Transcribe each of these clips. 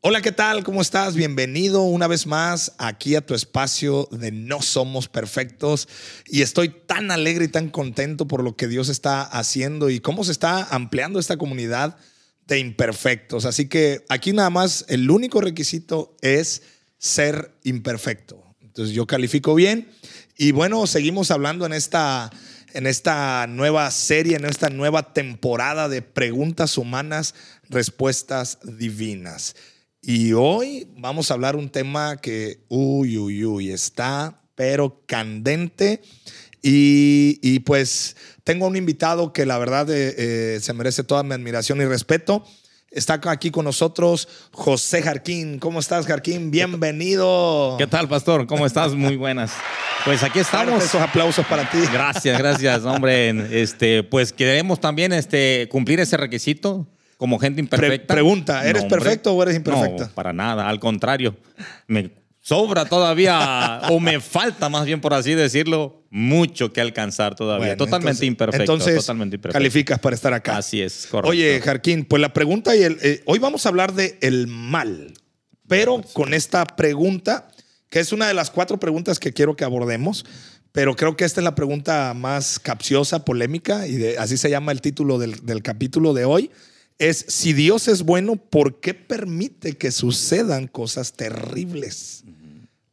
Hola, ¿qué tal? ¿Cómo estás? Bienvenido una vez más aquí a tu espacio de No Somos Perfectos. Y estoy tan alegre y tan contento por lo que Dios está haciendo y cómo se está ampliando esta comunidad de imperfectos. Así que aquí nada más el único requisito es ser imperfecto. Entonces yo califico bien. Y bueno, seguimos hablando en esta, en esta nueva serie, en esta nueva temporada de preguntas humanas, respuestas divinas. Y hoy vamos a hablar un tema que, uy, uy, uy, está pero candente. Y, pues tengo un invitado que la verdad eh, eh, se merece toda mi admiración y respeto. Está aquí con nosotros José Jarquín. ¿Cómo estás, Jarquín? Bienvenido. ¿Qué tal, pastor? ¿Cómo estás? Muy buenas. Pues aquí estamos. Esos aplausos para ti. Gracias, gracias, hombre. Este, pues queremos también este, cumplir ese requisito como gente imperfecta. pregunta, ¿eres perfecto o eres imperfecto? No, para nada, al contrario. Me sobra todavía, o me falta más bien por así decirlo, mucho que alcanzar todavía. totalmente imperfecto. Entonces, totalmente imperfecto. calificas para estar acá. Así es, correcto. Oye, Jarquín, pues la pregunta y el, eh, hoy vamos a hablar de el mal, pero con esta pregunta, que es una de las cuatro preguntas que quiero que abordemos. Pero creo que esta es la pregunta más capciosa, polémica, y así se llama el título del, del capítulo de hoy es si Dios es bueno, ¿por qué permite que sucedan cosas terribles?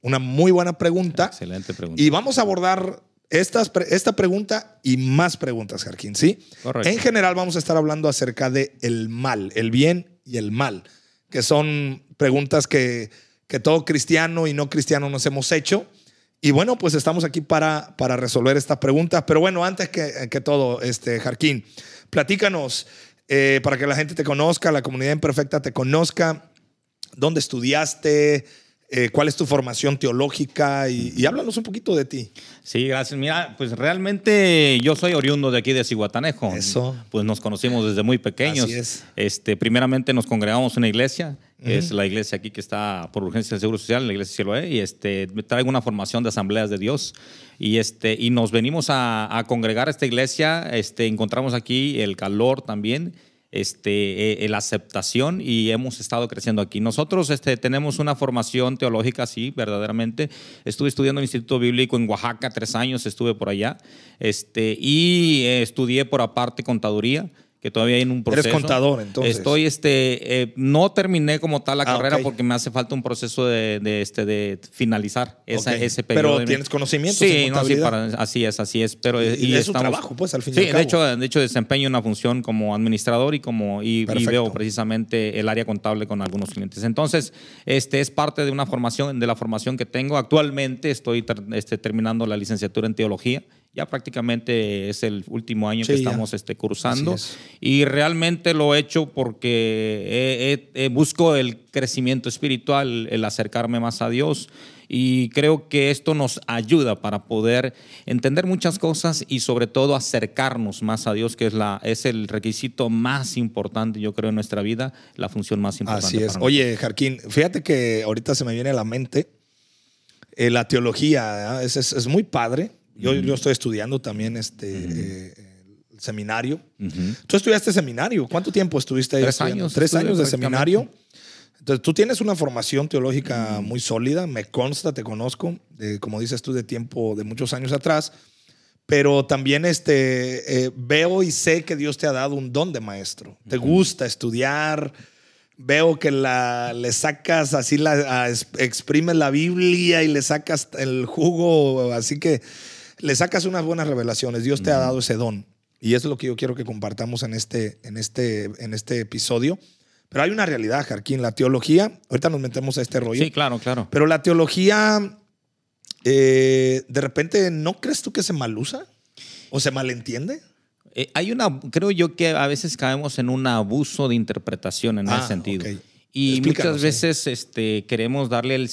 Una muy buena pregunta. Excelente pregunta. Y vamos a abordar estas, esta pregunta y más preguntas, Jarquín, ¿sí? Correcto. En general vamos a estar hablando acerca de el mal, el bien y el mal, que son preguntas que, que todo cristiano y no cristiano nos hemos hecho. Y bueno, pues estamos aquí para, para resolver estas preguntas. Pero bueno, antes que, que todo, este, Jarquín, platícanos, eh, para que la gente te conozca, la comunidad imperfecta te conozca, dónde estudiaste, eh, cuál es tu formación teológica y, háblanos un poquito de ti. Sí, gracias. Mira, pues realmente yo soy oriundo de aquí de Cihuatanejo. Eso. Pues nos conocimos desde muy pequeños. Así es. Este, primeramente nos congregamos en una iglesia, es la iglesia aquí que está por urgencia del Seguro Social, la iglesia Cielo y este, traigo una formación de asambleas de Dios. Y, este, y nos venimos a, a congregar a esta iglesia, este, encontramos aquí el calor también este, eh, la aceptación y hemos estado creciendo aquí. Nosotros este, tenemos una formación teológica, sí, verdaderamente. Estuve estudiando en el Instituto Bíblico en Oaxaca, tres años estuve por allá, este, y eh, estudié por aparte contaduría que todavía hay en un proceso. Eres contador, entonces. Estoy, este, eh, no terminé como tal la ah, carrera porque me hace falta un proceso de, este, de finalizar ese periodo. Pero tienes conocimiento. Sí, no, sí así es, así es. Pero, y, es un trabajo, pues, al fin Sí, de hecho, de hecho, desempeño una función como administrador y, como, y, veo precisamente el área contable con algunos clientes. Entonces, este es parte de una formación, de la formación que tengo. Actualmente estoy este, terminando la licenciatura en teología ya prácticamente es el último año que estamos este, cursando. y realmente lo he hecho porque busco el crecimiento espiritual, el acercarme más a Dios. Y creo que esto nos ayuda para poder entender muchas cosas y sobre todo acercarnos más a Dios, que es, la, es el requisito más importante, yo creo, en nuestra vida, la función más importante. Así es. Oye, Jarquín, fíjate que ahorita se me viene a la mente eh, la teología, es, es, muy padre yo, yo estoy estudiando también este eh, el seminario. Tú estudiaste seminario. ¿Cuánto tiempo estuviste ahí? Tres años. Tres años de seminario. Entonces, tú tienes una formación teológica muy sólida, me consta, te conozco, como dices tú, de tiempo, de muchos años atrás, pero también este, eh, veo y sé que Dios te ha dado un don de maestro. Te gusta estudiar, veo que la, le sacas así, la, exprimes la Biblia y le sacas el jugo, así que le sacas unas buenas revelaciones. Dios te ha dado ese don. Y eso es lo que yo quiero que compartamos en este, en este, en este episodio. Pero hay una realidad, Jarquín. La teología, ahorita nos metemos a este rollo. Sí, claro, claro. Pero la teología, eh, de repente, ¿no crees tú que se malusa? ¿O se malentiende? Eh, hay una, creo yo que a veces caemos en un abuso de interpretación en ese ah, sentido. Y muchas veces este, queremos darle el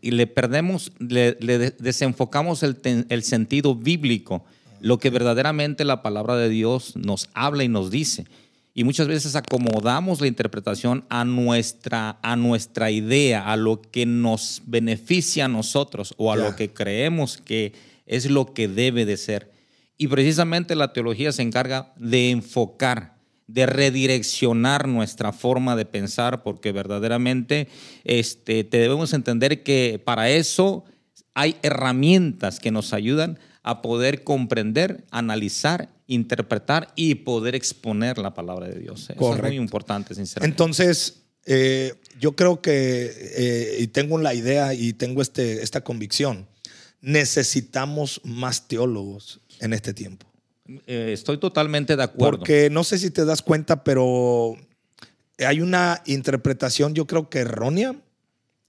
y le perdemos, le, desenfocamos el, el, sentido bíblico, lo que verdaderamente la palabra de Dios nos habla y nos dice. Y muchas veces acomodamos la interpretación a nuestra, a nuestra idea, a lo que nos beneficia a nosotros o a lo que creemos que es lo que debe de ser. Y precisamente la teología se encarga de enfocar de redireccionar nuestra forma de pensar, porque verdaderamente este, te debemos entender que para eso hay herramientas que nos ayudan a poder comprender, analizar, interpretar y poder exponer la palabra de Dios. Eso es muy importante, sinceramente. Entonces, eh, yo creo que, eh, y tengo la idea y tengo este, esta convicción, necesitamos más teólogos en este tiempo. Eh, estoy totalmente de acuerdo. Porque no sé si te das cuenta, pero hay una interpretación, yo creo que errónea,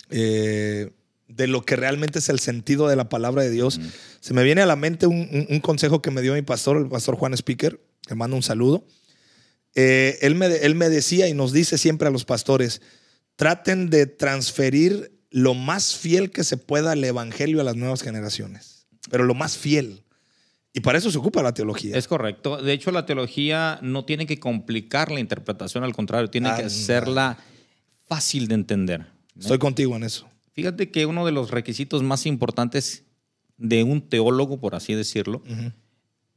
eh, de lo que realmente es el sentido de la palabra de Dios. Se me viene a la mente un, consejo que me dio mi pastor, el pastor Juan Speaker, le mando un saludo. Eh, él, me, él me decía y nos dice siempre a los pastores, traten de transferir lo más fiel que se pueda al Evangelio a las nuevas generaciones, pero lo más fiel. Y para eso se ocupa la teología. Es correcto. De hecho, la teología no tiene que complicar la interpretación, al contrario, tiene que hacerla fácil de entender. Estoy contigo en eso. Fíjate que uno de los requisitos más importantes de un teólogo, por así decirlo,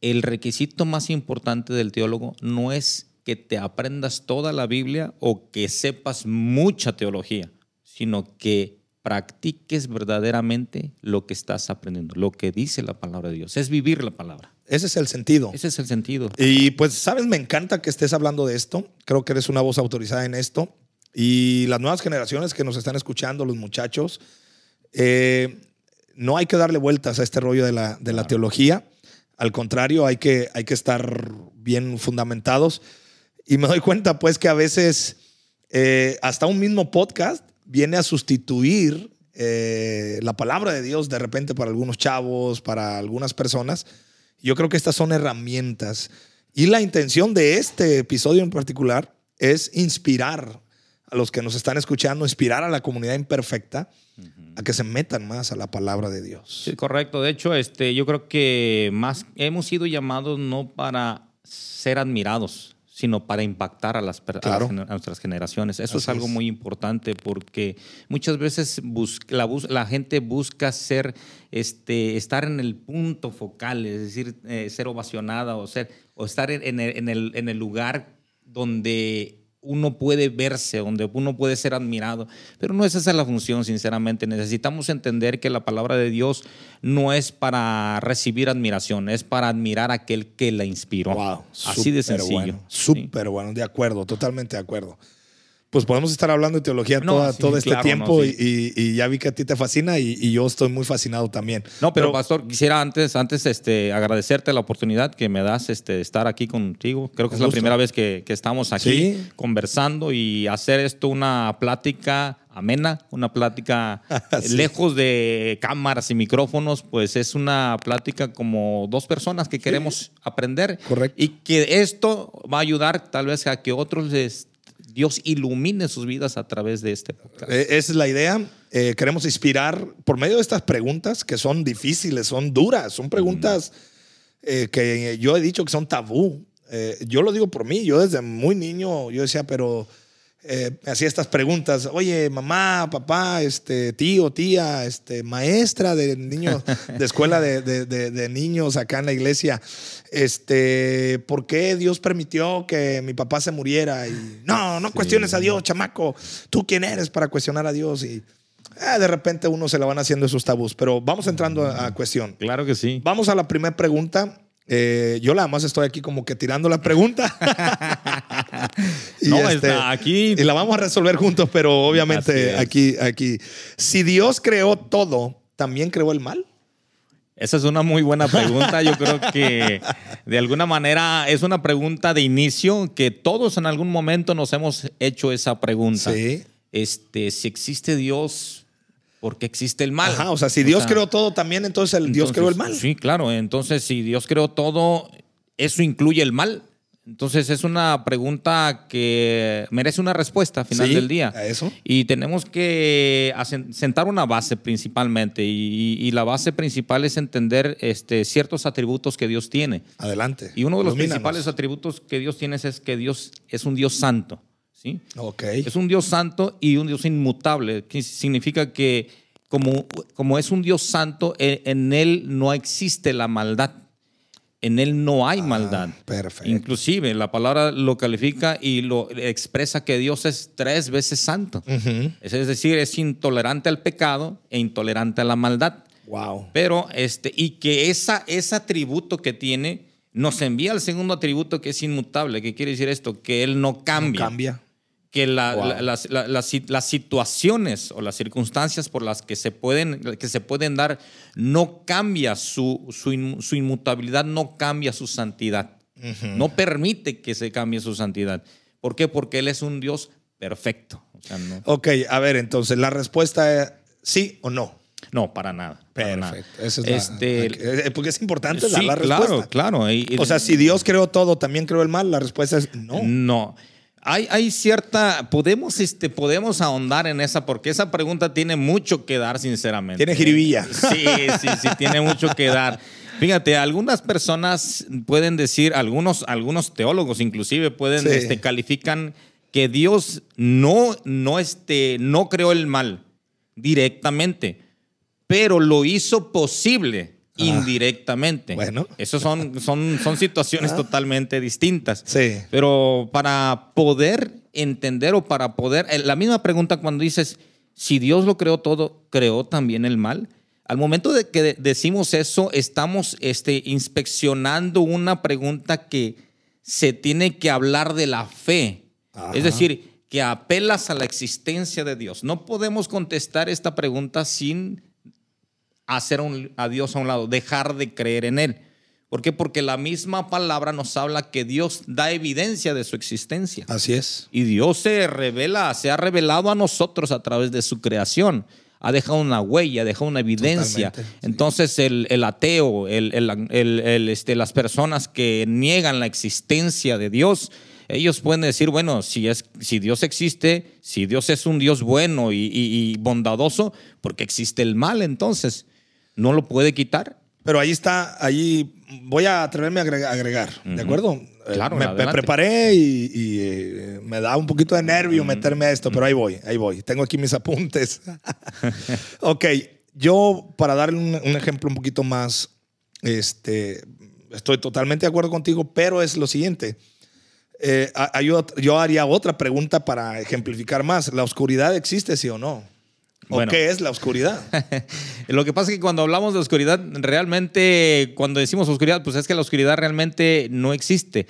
el requisito más importante del teólogo no es que te aprendas toda la Biblia o que sepas mucha teología, sino que practiques verdaderamente lo que estás aprendiendo, lo que dice la palabra de Dios. Es vivir la palabra. Ese es el sentido. Ese es el sentido. Y pues, sabes, me encanta que estés hablando de esto. Creo que eres una voz autorizada en esto. Y las nuevas generaciones que nos están escuchando, los muchachos, eh, no hay que darle vueltas a este rollo de la, de la teología. Al contrario, hay que, hay que estar bien fundamentados. Y me doy cuenta, pues, que a veces eh, hasta un mismo podcast viene a sustituir eh, la palabra de Dios de repente para algunos chavos, para algunas personas. Yo creo que estas son herramientas. Y la intención de este episodio en particular es inspirar a los que nos están escuchando, inspirar a la comunidad imperfecta a que se metan más a la palabra de Dios. Sí, correcto. De hecho, este, yo creo que más hemos sido llamados no para ser admirados, sino para impactar a, las, nuestras generaciones. Eso es algo muy importante porque muchas veces la, gente busca ser, este, estar en el punto focal, es decir, eh, ser ovacionada o, ser, o estar en, en, el, en el lugar donde uno puede verse, donde uno puede ser admirado. Pero no es esa la función, sinceramente. Necesitamos entender que la palabra de Dios no es para recibir admiración, es para admirar a aquel que la inspiró. Wow, Así de sencillo. Súper bueno, de acuerdo, totalmente de acuerdo pues podemos estar hablando de teología todo este tiempo y, ya vi que a ti te fascina y, yo estoy muy fascinado también. No, pero, pastor, quisiera antes, antes este, agradecerte la oportunidad que me das este, de estar aquí contigo. Creo que es la primera vez que, estamos aquí conversando y hacer esto una plática amena, una plática lejos de cámaras y micrófonos, pues es una plática como dos personas que queremos aprender. Correcto. Y que esto va a ayudar tal vez a que otros les Dios ilumine sus vidas a través de este podcast. Eh, esa es la idea. Eh, queremos inspirar por medio de estas preguntas que son difíciles, son duras, son preguntas eh, que yo he dicho que son tabú. yo lo digo por mí, yo desde muy niño, yo decía, pero eh, hacía estas preguntas, oye, mamá, papá, este, tío, tía, este, maestra de niños, de escuela de, de, niños acá en la iglesia, este, ¿por qué Dios permitió que mi papá se muriera? Y no, no cuestiones a Dios, chamaco, ¿tú quién eres para cuestionar a Dios? Y eh, de repente uno se la van haciendo esos tabús, pero vamos entrando a cuestión. Claro que sí. Vamos a la primera pregunta. Eh, yo nada más estoy aquí como que tirando la pregunta. y no, este, está aquí. Y la vamos a resolver juntos, pero obviamente aquí, aquí. Si Dios creó todo, ¿también creó el mal? Esa es una muy buena pregunta. Yo creo que de alguna manera es una pregunta de inicio que todos en algún momento nos hemos hecho esa pregunta. Sí. Este, si existe Dios, porque existe el mal. Ajá, o sea, si Dios creó todo también, entonces el Dios creó el mal. Sí, claro. Entonces, si Dios creó todo, ¿eso incluye el mal? Entonces es una pregunta que merece una respuesta al final del día. A eso. Y tenemos que sentar una base principalmente. Y, la base principal es entender este, ciertos atributos que Dios tiene. Adelante. Y uno de los principales atributos que Dios tiene es que Dios es un Dios santo. ¿sí? Es un Dios santo y un Dios inmutable, que significa que como, como es un Dios santo, e, en, Él no existe la maldad. En él no hay ah, maldad. Perfecto. Inclusive la palabra lo califica y lo expresa que Dios es tres veces santo. Es decir, es intolerante al pecado e intolerante a la maldad. Wow. Pero este y que esa ese atributo que tiene nos envía al segundo atributo que es inmutable. ¿Qué quiere decir esto? Que él no cambia. No cambia que las, las, situaciones o las circunstancias por las que se pueden, que se pueden dar no cambia su, su, inmutabilidad, no cambia su santidad. No permite que se cambie su santidad. ¿Por qué? Porque Él es un Dios perfecto. Ok, a ver, entonces la respuesta es sí o no. No, para nada. Perfecto. Eso es este, eh, porque es importante dar la respuesta. Claro, claro. o sea, si Dios creó todo, también creó el mal, la respuesta es no. No. Hay, cierta, podemos, este, podemos ahondar en esa, porque esa pregunta tiene mucho que dar, sinceramente. Tiene jiribilla. Sí, sí, sí, tiene mucho que dar. Fíjate, algunas personas pueden decir, algunos, algunos teólogos inclusive pueden, este, califican que Dios no, no, este, no creó el mal directamente, pero lo hizo posible indirectamente. Bueno. Esas son, son, son situaciones ah. totalmente distintas. Sí. Pero para poder entender o para poder. Eh, la misma pregunta cuando dices, si Dios lo creó todo, ¿creó también el mal? Al momento de que decimos eso, estamos este, inspeccionando una pregunta que se tiene que hablar de la fe. Es decir, que apelas a la existencia de Dios. No podemos contestar esta pregunta sin hacer a Dios a un lado, dejar de creer en Él. ¿Por qué? Porque la misma palabra nos habla que Dios da evidencia de su existencia. Así es. Y Dios se revela, se ha revelado a nosotros a través de su creación. Ha dejado una huella, ha dejado una evidencia. Entonces el, ateo, el, este, las personas que niegan la existencia de Dios, ellos pueden decir, bueno, si, es, si Dios existe, si Dios es un Dios bueno y, y bondadoso, ¿por qué existe el mal entonces? No lo puede quitar. Pero ahí está, ahí voy a atreverme a agregar, ¿de acuerdo? Eh, claro, me, preparé y, eh, me da un poquito de nervio meterme a esto, pero ahí voy, ahí voy. Tengo aquí mis apuntes. ok, yo para darle un, ejemplo un poquito más, este, estoy totalmente de acuerdo contigo, pero es lo siguiente. Eh, yo haría otra pregunta para ejemplificar más. ¿La oscuridad existe, sí o no? ¿O qué es la oscuridad? Lo que pasa es que cuando hablamos de oscuridad, realmente, cuando decimos oscuridad, pues es que la oscuridad realmente no existe.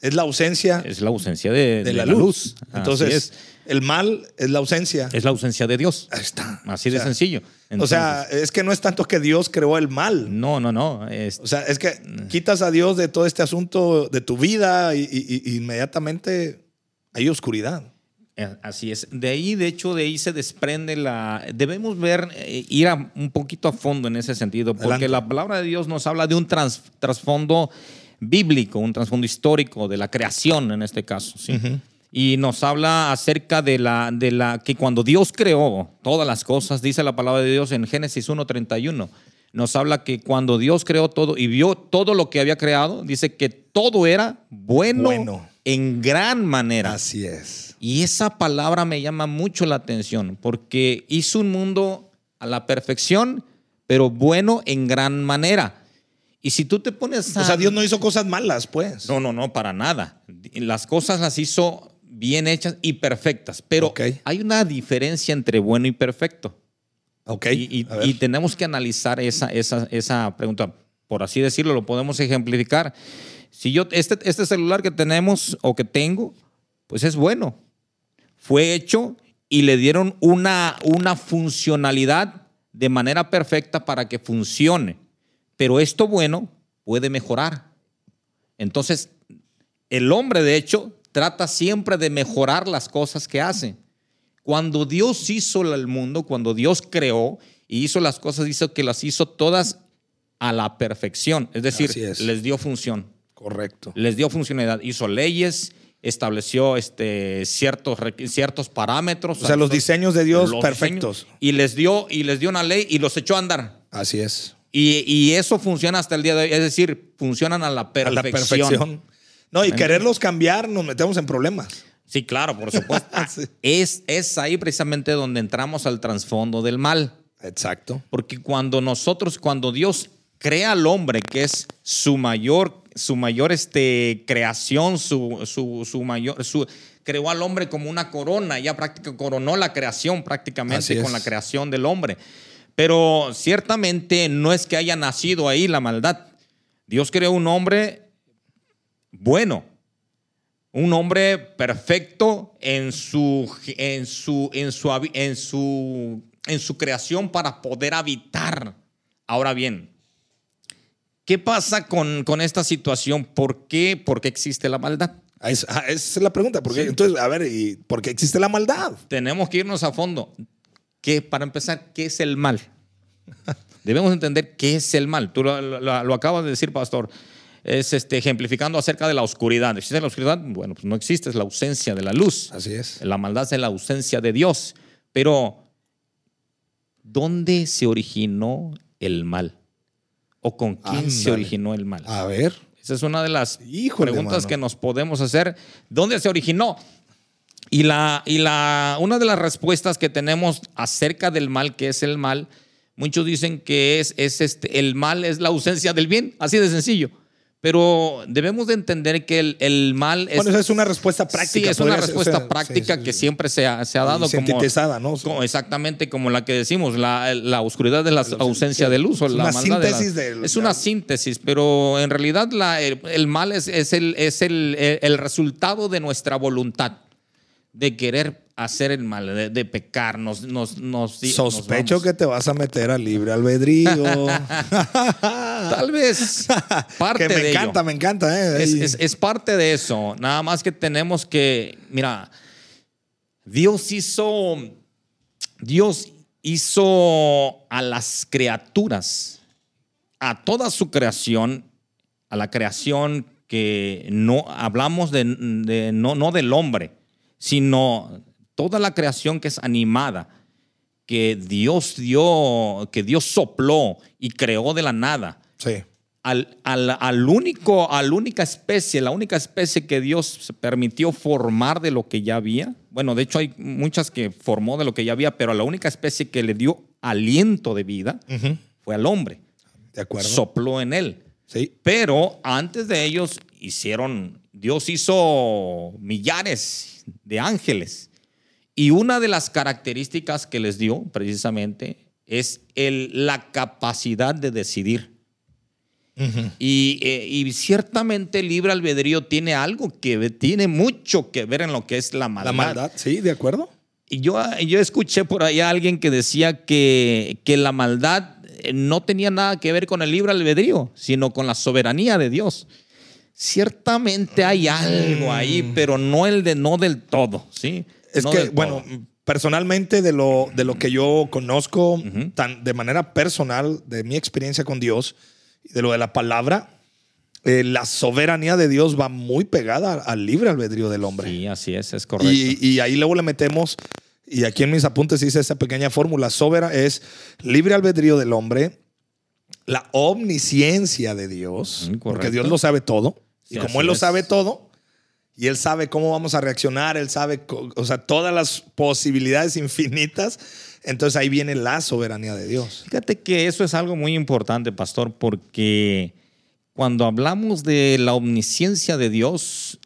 Es la ausencia. Es la ausencia de, la, luz. Entonces, el mal es la ausencia. Es la ausencia de Dios. Ahí está. Así de sencillo. o sea, es que no es tanto que Dios creó el mal. No, no, no. O sea, es que quitas a Dios de todo este asunto de tu vida y inmediatamente hay oscuridad. Eh, así es. De ahí, de hecho, de ahí se desprende la... Debemos ver, eh, ir un poquito a fondo en ese sentido, porque la palabra de Dios nos habla de un trasfondo bíblico, un trasfondo histórico de la creación en este caso. ¿sí? Y nos habla acerca de la, de la que cuando Dios creó todas las cosas, dice la palabra de Dios en Génesis 1.31, nos habla que cuando Dios creó todo y vio todo lo que había creado, dice que todo era bueno, bueno. en gran manera. Así es. Y esa palabra me llama mucho la atención porque hizo un mundo a la perfección, pero bueno en gran manera. Y si tú te pones a... O sea, Dios no hizo cosas malas, pues. No, no, no, para nada. Las cosas las hizo bien hechas y perfectas, pero hay una diferencia entre bueno y perfecto. Ok. Y, y, tenemos que analizar esa, esa, esa pregunta. Por así decirlo, lo podemos ejemplificar. Si yo, este, este celular que tenemos o que tengo, pues es bueno fue hecho y le dieron una, una funcionalidad de manera perfecta para que funcione. Pero esto bueno puede mejorar. Entonces, el hombre, de hecho, trata siempre de mejorar las cosas que hace. Cuando Dios hizo el mundo, cuando Dios creó y hizo las cosas, hizo que las hizo todas a la perfección. Es decir, les dio función. Correcto. Les dio funcionalidad. Hizo leyes, estableció este, ciertos, ciertos parámetros. O sea, los diseños de Dios perfectos. y, les dio, y les dio una ley y los echó a andar. Así es. Y, eso funciona hasta el día de hoy. Es decir, funcionan a la perfección. A la perfección. No, y quererlos cambiar nos metemos en problemas. Sí, claro, por supuesto. es, es ahí precisamente donde entramos al trasfondo del mal. Exacto. Porque cuando nosotros, cuando Dios crea al hombre, que es su mayor, su mayor este, creación, su, su, mayor, su, creó al hombre como una corona, ya prácticamente coronó la creación prácticamente con la creación del hombre. Pero ciertamente no es que haya nacido ahí la maldad. Dios creó un hombre bueno, un hombre perfecto en su, en su, en su, en su, en su creación para poder habitar. Ahora bien, ¿qué pasa con, con esta situación? ¿Por qué, ¿Por qué existe la maldad? Ah, esa es la pregunta. ¿Por Entonces, a ver, ¿y ¿por qué existe la maldad? Tenemos que irnos a fondo. ¿Qué, para empezar, ¿qué es el mal? Debemos entender qué es el mal. Tú lo, lo acabas de decir, pastor es este, ejemplificando acerca de la oscuridad. ¿Existe la oscuridad? Bueno, pues no existe, es la ausencia de la luz. Así es. La maldad es la ausencia de Dios. Pero, ¿dónde se originó el mal? ¿O con quién se originó el mal? A ver. Esa es una de las preguntas que nos podemos hacer. ¿Dónde se originó? Y, la, y la, una de las respuestas que tenemos acerca del mal, que es el mal, muchos dicen que es, es este, el mal es la ausencia del bien, así de sencillo. Pero debemos de entender que el, mal es... Bueno, es una respuesta práctica. Sí, es una respuesta práctica que siempre se ha, se ha dado. Sintetizada, ¿no? exactamente como la que decimos, la, la oscuridad de la ausencia de luz. Es una síntesis de, Es una síntesis, pero en realidad la, el, mal es, es, el, es el, el resultado de nuestra voluntad de querer hacer el mal, de, pecar, nos, nos, Sospecho que te vas a meter al libre albedrío. Tal vez parte que me encanta, me encanta. Eh, es, parte de eso. Nada más que tenemos que, mira, Dios hizo, Dios hizo a las criaturas, a toda su creación, a la creación que no hablamos de, no, no del hombre, sino toda la creación que es animada, que Dios dio, que Dios sopló y creó de la nada. Sí. Al, al, único, a la única especie, la única especie que Dios se permitió formar de lo que ya había. Bueno, de hecho hay muchas que formó de lo que ya había, pero la única especie que le dio aliento de vida fue al hombre. De acuerdo. Sopló en él. Sí. Pero antes de ellos hicieron, Dios hizo millares de ángeles y una de las características que les dio precisamente es el, la capacidad de decidir. y, eh, y, ciertamente el libre albedrío tiene algo que tiene mucho que ver en lo que es la maldad. La maldad, sí, de acuerdo. Y yo, yo escuché por ahí a alguien que decía que, que la maldad eh, no tenía nada que ver con el libre albedrío, sino con la soberanía de Dios. Ciertamente hay algo ahí, mm. pero no el de no del todo, ¿sí? Es que, bueno, personalmente de lo, de lo que yo conozco, tan, de manera personal, de mi experiencia con Dios, y de lo de la palabra, eh, la soberanía de Dios va muy pegada al libre albedrío del hombre. Sí, así es, es correcto. Y, ahí luego le metemos, y aquí en mis apuntes dice esa pequeña fórmula, sobera es libre albedrío del hombre, la omnisciencia de Dios, porque Dios lo sabe todo, y como Él lo sabe todo, y Él sabe cómo vamos a reaccionar, Él sabe, o sea, todas las posibilidades infinitas. Entonces ahí viene la soberanía de Dios. Fíjate que eso es algo muy importante, pastor, porque cuando hablamos de la omnisciencia de Dios,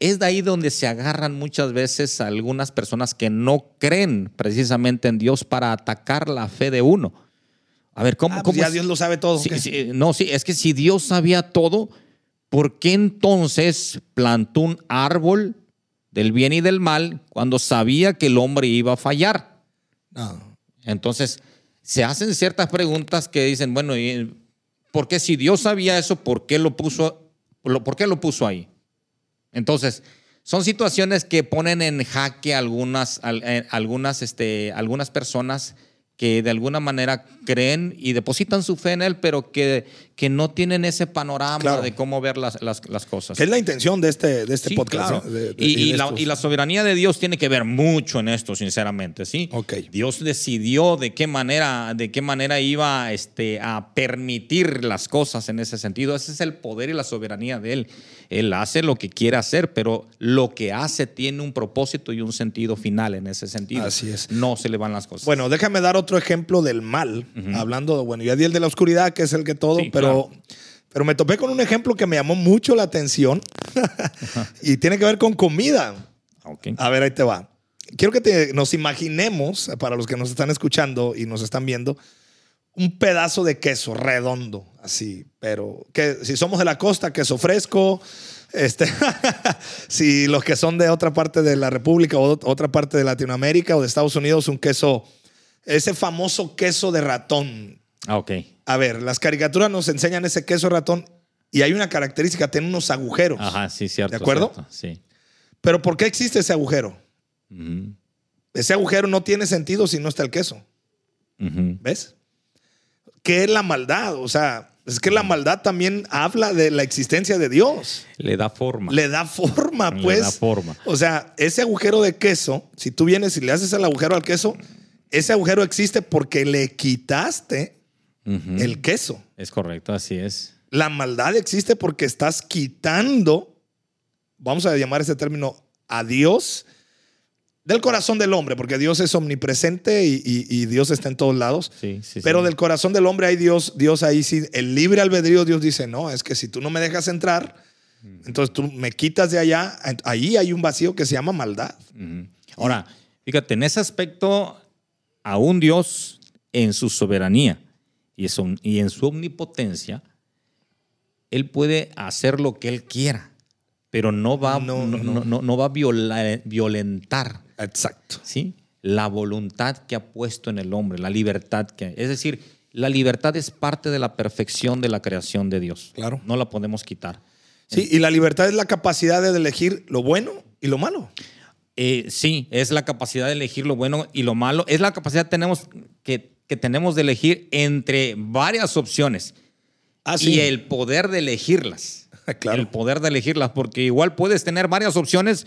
es de ahí donde se agarran muchas veces algunas personas que no creen precisamente en Dios para atacar la fe de uno. A ver, ¿cómo? Ah, pues ya Dios lo sabe todo. no, sí, es que si Dios sabía todo, ¿por qué entonces plantó un árbol del bien y del mal cuando sabía que el hombre iba a fallar? Entonces, se hacen ciertas preguntas que dicen, bueno, ¿por qué si Dios sabía eso, por qué lo puso, por qué lo puso ahí? Entonces, son situaciones que ponen en jaque algunas, eh, algunas, este, algunas personas que de alguna manera creen y depositan su fe en Él, pero que, que no tienen ese panorama de cómo ver las, las, cosas. Es la intención de este, de este podcast. y, la, soberanía de Dios tiene que ver mucho en esto, sinceramente, ¿sí? Okay. Dios decidió de qué manera, de qué manera iba este, a permitir las cosas en ese sentido. Ese es el poder y la soberanía de Él. Él hace lo que quiere hacer, pero lo que hace tiene un propósito y un sentido final en ese sentido. Así es. No se le van las cosas. Bueno, déjame dar otro ejemplo del mal. Hablando, bueno, ya di el de la oscuridad, que es el que todo, pero, pero me topé con un ejemplo que me llamó mucho la atención y tiene que ver con comida. A ver, ahí te va. Quiero que nos imaginemos, para los que nos están escuchando y nos están viendo, un pedazo de queso redondo, así, pero que si somos de la costa, queso fresco, este, si los que son de otra parte de la República o otra parte de Latinoamérica o de Estados Unidos, un queso, ese famoso queso de ratón. Ah, ok. A ver, las caricaturas nos enseñan ese queso ratón y hay una característica, tiene unos agujeros. Ajá, sí, cierto. ¿De acuerdo? sí. Pero ¿por qué existe ese agujero? Ese agujero no tiene sentido si no está el queso. ¿Ves? ¿Qué es la maldad? O sea, es que la maldad también habla de la existencia de Dios. Le da forma. Le da forma, pues. Le da forma. O sea, ese agujero de queso, si tú vienes y le haces el agujero al queso, ese agujero existe porque le quitaste el queso. Es correcto, así es. La maldad existe porque estás quitando, vamos a llamar ese término, a Dios del corazón del hombre, porque Dios es omnipresente y, Dios está en todos lados. Sí, sí, pero del corazón del hombre hay Dios, Dios ahí sí, el libre albedrío, Dios dice, no, es que si tú no me dejas entrar, entonces tú me quitas de allá, ahí hay un vacío que se llama maldad. Ahora, fíjate, en ese aspecto, aún Dios en su soberanía y, y en su omnipotencia, Él puede hacer lo que Él quiera, pero no va, no, no, no, va a violentar Exacto. ¿Sí? La voluntad que ha puesto en el hombre, la libertad que... Es decir, la libertad es parte de la perfección de la creación de Dios. Claro. No la podemos quitar. Sí, y la libertad es la capacidad de elegir lo bueno y lo malo. Eh, sí, es la capacidad de elegir lo bueno y lo malo. Es la capacidad tenemos, que, que tenemos de elegir entre varias opciones. Ah, y el poder de elegirlas. claro. El poder de elegirlas, porque igual puedes tener varias opciones,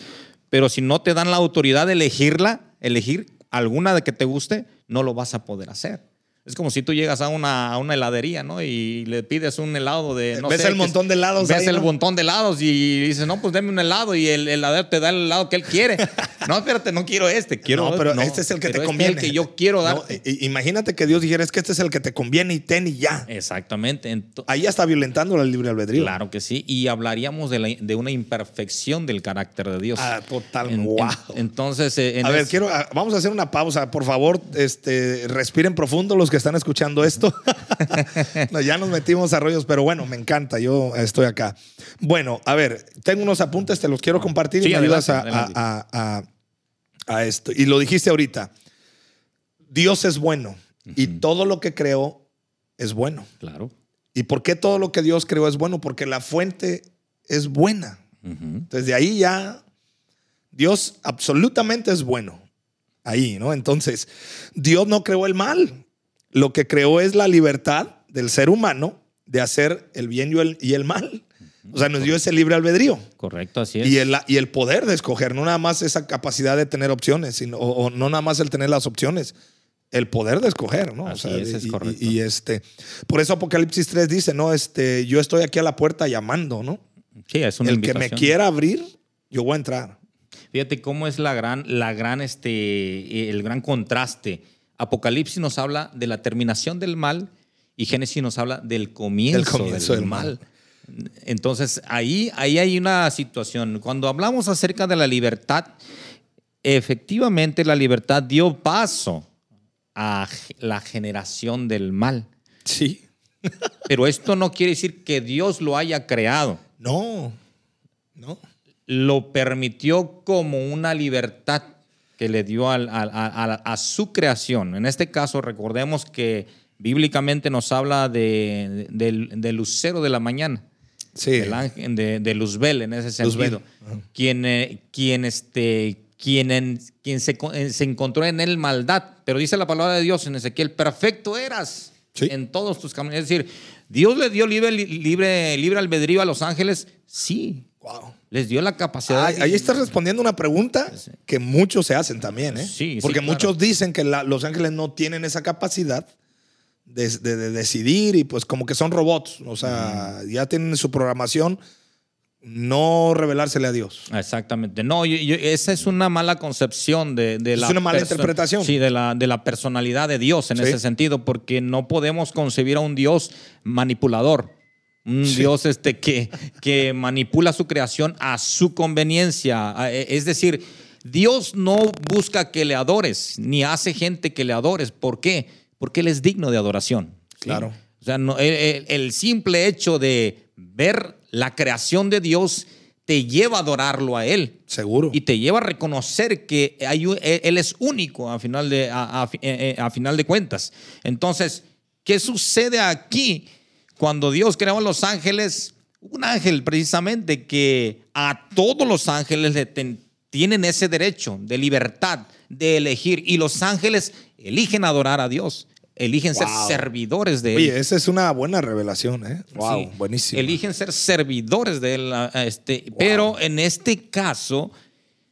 pero si no te dan la autoridad de elegirla, elegir alguna de que te guste, no lo vas a poder hacer. Es como si tú llegas a una, a una heladería, ¿no? Y le pides un helado de. No ves el montón de helados. Ves el montón de helados y dices, no, pues deme un helado y el heladero te da el helado que él quiere. no, espérate, no quiero este. Quiero, no, pero este es el que te este conviene. el que yo quiero dar. imagínate que Dios dijera, es que este es el que te conviene y ten y ya. Exactamente. Ahí ya está violentando la libre albedrío. Claro que sí. Y hablaríamos de, de una imperfección del carácter de Dios. Ah, total. wow. entonces. Eh, a ver, quiero, ah, vamos a hacer una pausa. Por favor, este, respiren profundo los que están escuchando esto ya nos metimos a rollos, pero bueno, me encanta, yo estoy acá. Bueno, a ver, tengo unos apuntes, te los quiero compartir y me ayudas a, esto. Y lo dijiste ahorita, Dios es bueno y todo lo que creó es bueno. Claro. ¿Y por qué todo lo que Dios creó es bueno? Porque la fuente es buena. Entonces de ahí ya Dios absolutamente es bueno. Ahí, ¿no? Entonces, Dios no creó el mal lo que creó es la libertad del ser humano de hacer el bien y el, mal. O sea, nos dio ese libre albedrío. Correcto, así es. Y el, y el poder de escoger, no nada más esa capacidad de tener opciones, sino, o, no nada más el tener las opciones, el poder de escoger, ¿no? Así es, es correcto. Y, este, por eso Apocalipsis 3 dice, no, este, yo estoy aquí a la puerta llamando, ¿no? Sí, es una El que me quiera abrir, yo voy a entrar. Fíjate cómo es la gran, la gran, este, el gran contraste Apocalipsis nos habla de la terminación del mal y Génesis nos habla del comienzo, del, mal. Entonces, ahí, ahí hay una situación. Cuando hablamos acerca de la libertad, efectivamente la libertad dio paso a la generación del mal. Sí. Pero esto no quiere decir que Dios lo haya creado. No, no. Lo permitió como una libertad que le dio a, su creación. En este caso, recordemos que bíblicamente nos habla de, del, lucero de la mañana. Sí. de, Luzbel en ese sentido. Quien, eh, quien, este, quien, quien se, se, encontró en él maldad. Pero dice la palabra de Dios en Ezequiel, perfecto eras. En todos tus caminos. Es decir, Dios le dio libre, libre, libre albedrío a los ángeles. Sí. Wow. Les dio la capacidad. ahí estás respondiendo una pregunta que muchos se hacen también, ¿eh? Sí, Porque muchos dicen que los ángeles no tienen esa capacidad de, decidir y pues como que son robots. O sea, ya tienen su programación no revelársele a Dios. Exactamente. No, esa es una mala concepción de, de es la. una mala interpretación. Sí, de la, de la personalidad de Dios en ese sentido, porque no podemos concebir a un Dios manipulador. Un Dios este, que, que manipula su creación a su conveniencia. E, es decir, Dios no busca que le adores, ni hace gente que le adores. ¿Por qué? Porque Él es digno de adoración. Claro. O sea, no, el simple hecho de ver la creación de Dios te lleva a adorarlo a Él. Seguro. Y te lleva a reconocer que hay, e, Él es único a final, de, a, e, a, final de cuentas. Entonces, ¿qué sucede aquí cuando Dios creó a los ángeles? Un ángel precisamente que a todos los ángeles le tienen ese derecho de libertad de elegir y los ángeles eligen adorar a Dios eligen ser servidores de él. Oye, esa es una buena revelación, ¿eh? Wow, buenísimo. Eligen ser servidores de él. Este, Pero en este caso,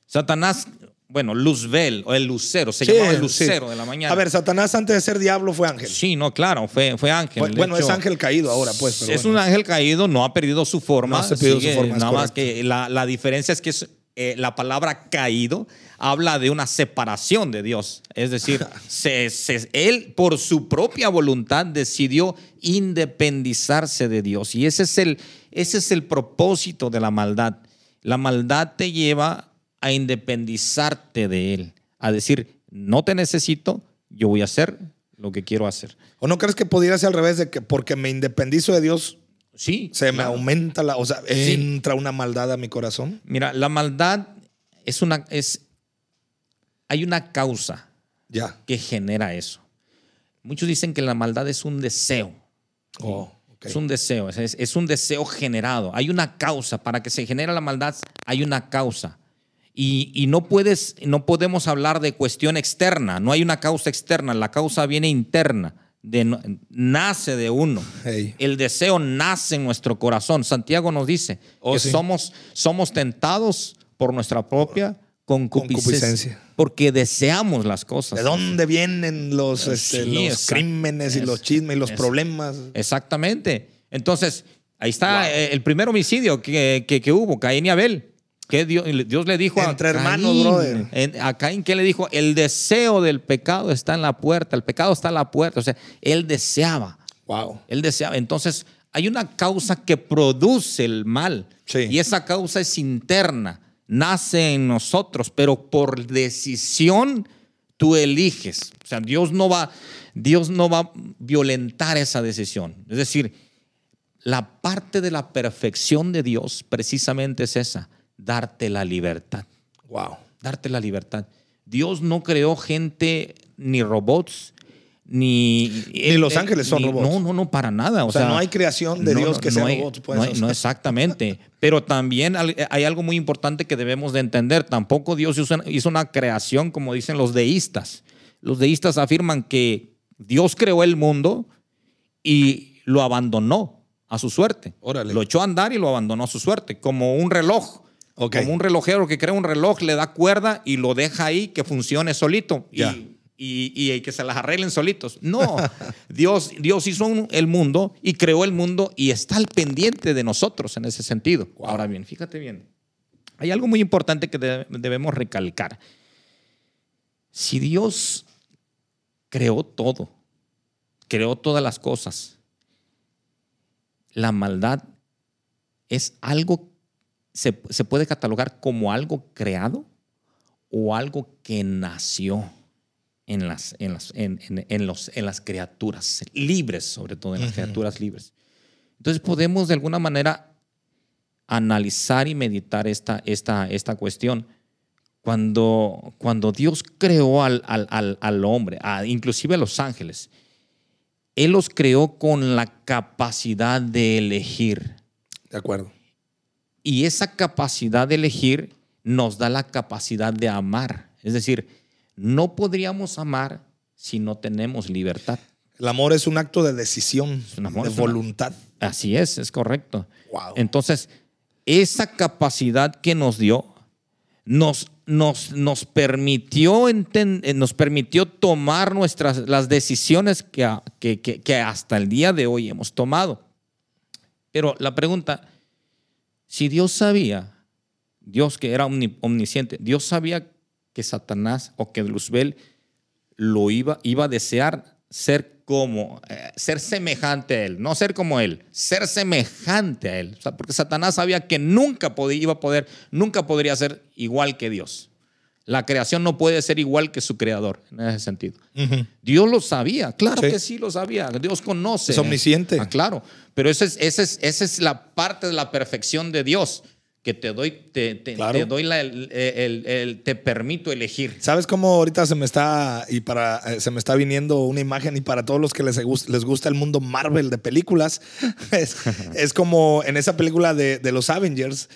Satanás, bueno, Luzbel, o el lucero, se llamaba el lucero de la mañana. A ver, Satanás antes de ser diablo fue ángel. Sí, no, claro, fue, fue ángel. bueno, es ángel caído ahora, pues. es un ángel caído, no ha perdido su forma. No ha perdido su forma. Nada más que la, la diferencia es que es eh, la palabra caído habla de una separación de Dios. Es decir, él por su propia voluntad decidió independizarse de Dios. Y ese es, el, ese es el propósito de la maldad. La maldad te lleva a independizarte de Él, a decir, no te necesito, yo voy a hacer lo que quiero hacer. ¿O no crees que pudiera ser al revés de que porque me independizo de Dios, Sí. Se me aumenta la, o sea, entra una maldad a mi corazón. Mira, la maldad es una, es, hay una causa ya. que genera eso. Muchos dicen que la maldad es un deseo. Oh, Es un deseo, es, es, un deseo generado. Hay una causa. Para que se genere la maldad, hay una causa. Y, y, no, puedes, no podemos hablar de cuestión externa. No hay una causa externa. La causa viene interna nace de uno. El deseo nace en nuestro corazón. Santiago nos dice oh, que somos, somos tentados por nuestra propia concupiscencia, Porque deseamos las cosas. ¿De dónde vienen los, este, los crímenes y los chismes y los problemas? Exactamente. Entonces, ahí está el primer homicidio que, que, que hubo, Caín y Abel. ¿Qué Dios, Dios le dijo Entre a hermanos, brother. a Caín, ¿qué le dijo? El deseo del pecado está en la puerta, el pecado está en la puerta. O sea, él deseaba. Wow. Él deseaba. Entonces, hay una causa que produce el mal. Y esa causa es interna, nace en nosotros, pero por decisión tú eliges. O sea, Dios no va, Dios no va a violentar esa decisión. Es decir, la parte de la perfección de Dios precisamente es esa darte la libertad. Wow. Darte la libertad. Dios no creó gente ni robots, ni. Ni los ángeles son robots. No, no, no, para nada. O, sea, no hay creación de Dios que sea robots. Pues, no, exactamente. Pero también hay algo muy importante que debemos de entender. Tampoco Dios hizo una creación como dicen los deístas. Los deístas afirman que Dios creó el mundo y lo abandonó a su suerte. Lo echó a andar y lo abandonó a su suerte, como un reloj. Como un relojero que crea un reloj, le da cuerda y lo deja ahí que funcione solito. Y, y, que se las arreglen solitos. No, Dios, Dios hizo el mundo y creó el mundo y está al pendiente de nosotros en ese sentido. Ahora bien, fíjate bien, hay algo muy importante que debemos recalcar. Si Dios creó todo, creó todas las cosas, la maldad es algo se, puede catalogar como algo creado o algo que nació en las, en las, en, los, en las criaturas libres, sobre todo en las criaturas libres. Entonces podemos de alguna manera analizar y meditar esta, esta, esta cuestión. Cuando, cuando Dios creó al, al, al hombre, inclusive a los ángeles, Él los creó con la capacidad de elegir. De acuerdo. Y esa capacidad de elegir nos da la capacidad de amar. Es decir, no podríamos amar si no tenemos libertad. El amor es un acto de decisión, de voluntad. Así es, es correcto. Entonces, esa capacidad que nos dio nos, nos, nos, permitió, eh, nos permitió tomar nuestras, las decisiones que, que, que, hasta el día de hoy hemos tomado. Pero la pregunta, si Dios sabía, Dios que era omnisciente, Dios sabía que Satanás o que Luzbel lo iba, iba a desear ser como, eh, ser semejante a él, no ser como él, ser semejante a él. porque Satanás sabía que nunca podía, iba a poder, nunca podría ser igual que Dios. La creación no puede ser igual que su creador, en ese sentido. Dios lo sabía, claro que sí lo sabía. Dios conoce. Es omnisciente. Ah, claro, pero esa es, esa, es, esa es la parte de la perfección de Dios que te doy, te, te, doy la, el, te permito elegir. ¿Sabes cómo ahorita se me está y para eh, se me está viniendo una imagen y para todos los que les, les gusta el mundo Marvel de películas es, como en esa película de, de, los Avengers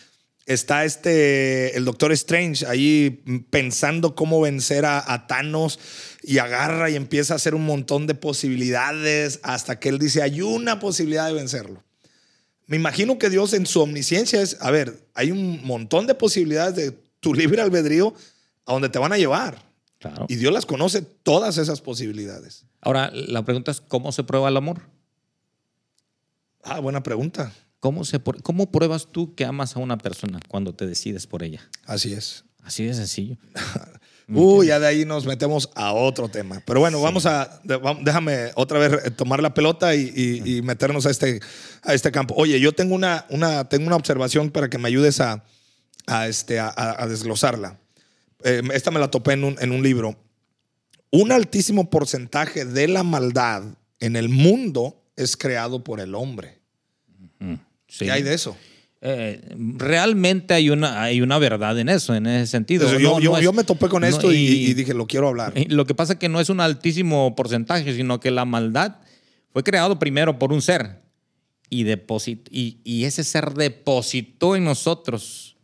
está este el Doctor Strange ahí pensando cómo vencer a, a Thanos y agarra y empieza a hacer un montón de posibilidades hasta que él dice hay una posibilidad de vencerlo. Me imagino que Dios en su omnisciencia es, a ver, hay un montón de posibilidades de tu libre albedrío a donde te van a llevar. Y Dios las conoce todas esas posibilidades. Ahora, la pregunta es, ¿cómo se prueba el amor? Ah, buena pregunta. ¿Cómo, se, ¿Cómo pruebas tú que amas a una persona cuando te decides por ella? Así es. Así de sencillo. Uy, ya de ahí nos metemos a otro tema. Pero bueno, vamos a, déjame otra vez eh, tomar la pelota y, meternos a este, a este campo. Oye, yo tengo una, una, tengo una observación para que me ayudes a, a este, a, desglosarla. Eh, esta me la topé en un, en un libro. Un altísimo porcentaje de la maldad en el mundo es creado por el hombre. ¿Qué hay de eso? Eh, realmente hay una, hay una verdad en eso, en ese sentido. yo, me topé con esto y, dije, lo quiero hablar. Lo que pasa es que no es un altísimo porcentaje, sino que la maldad fue creado primero por un ser y, y, y ese ser depositó en nosotros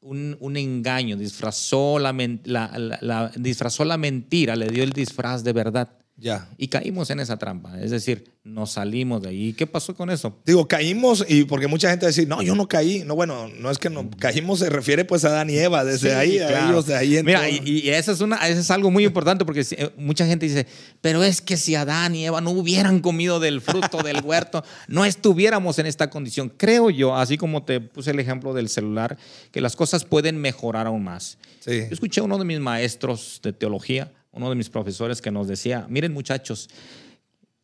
un, un engaño, disfrazó la, la, disfrazó la mentira, le dio el disfraz de verdad. Ya. Y caímos en esa trampa. Es decir, nos salimos de ahí. ¿Qué pasó con eso? Digo, caímos y porque mucha gente dice, no, yo no caí. No, bueno, no es que no caímos, se refiere pues a Adán y Eva. Desde ahí, a ellos, de ahí. Mira, y, eso, es una, eso es algo muy importante porque eh, mucha gente dice, pero es que si Adán y Eva no hubieran comido del fruto del huerto, no estuviéramos en esta condición. Creo yo, así como te puse el ejemplo del celular, que las cosas pueden mejorar aún más. Yo escuché a uno de mis maestros de teología uno de mis profesores que nos decía, miren muchachos,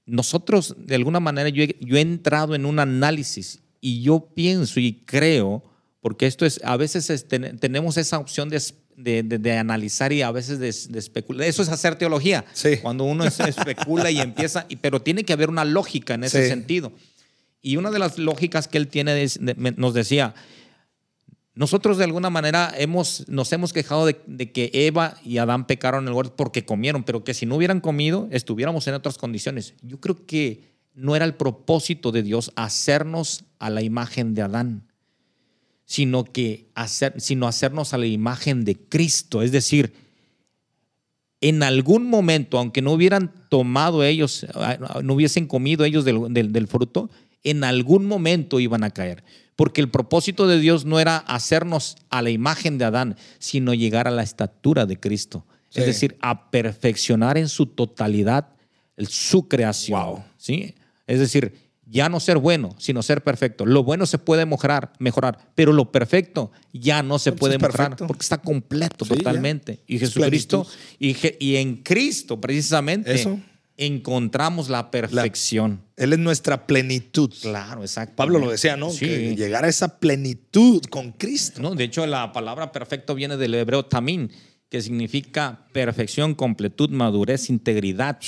nosotros de alguna manera yo he, entrado en un análisis y yo pienso y creo, porque esto es, a veces tenemos esa opción de, analizar y a veces de, especular. Eso es hacer teología. Cuando uno especula y empieza, pero tiene que haber una lógica en ese sentido. Y una de las lógicas que él tiene nos decía, nosotros de alguna manera hemos, nos hemos quejado de, que Eva y Adán pecaron en el huerto porque comieron, pero que si no hubieran comido estuviéramos en otras condiciones. Yo creo que no era el propósito de Dios hacernos a la imagen de Adán, sino, que hacer, sino hacernos a la imagen de Cristo. Es decir, en algún momento, aunque no hubieran tomado ellos, no hubiesen comido ellos del fruto, en algún momento iban a caer porque el propósito de Dios no era hacernos a la imagen de Adán, sino llegar a la estatura de Cristo. Es decir, a perfeccionar en su totalidad su creación. ¿sí? Es decir, ya no ser bueno, sino ser perfecto. Lo bueno se puede mejorar, mejorar pero lo perfecto ya no se puede mejorar porque está completo totalmente. Y Jesucristo, y, y, en Cristo precisamente, Eso encontramos la perfección. él es nuestra plenitud. Claro, exacto. Pablo lo decía, ¿no? Que llegar a esa plenitud con Cristo. No, de hecho, la palabra perfecto viene del hebreo tamín, que significa perfección, completud, madurez, integridad.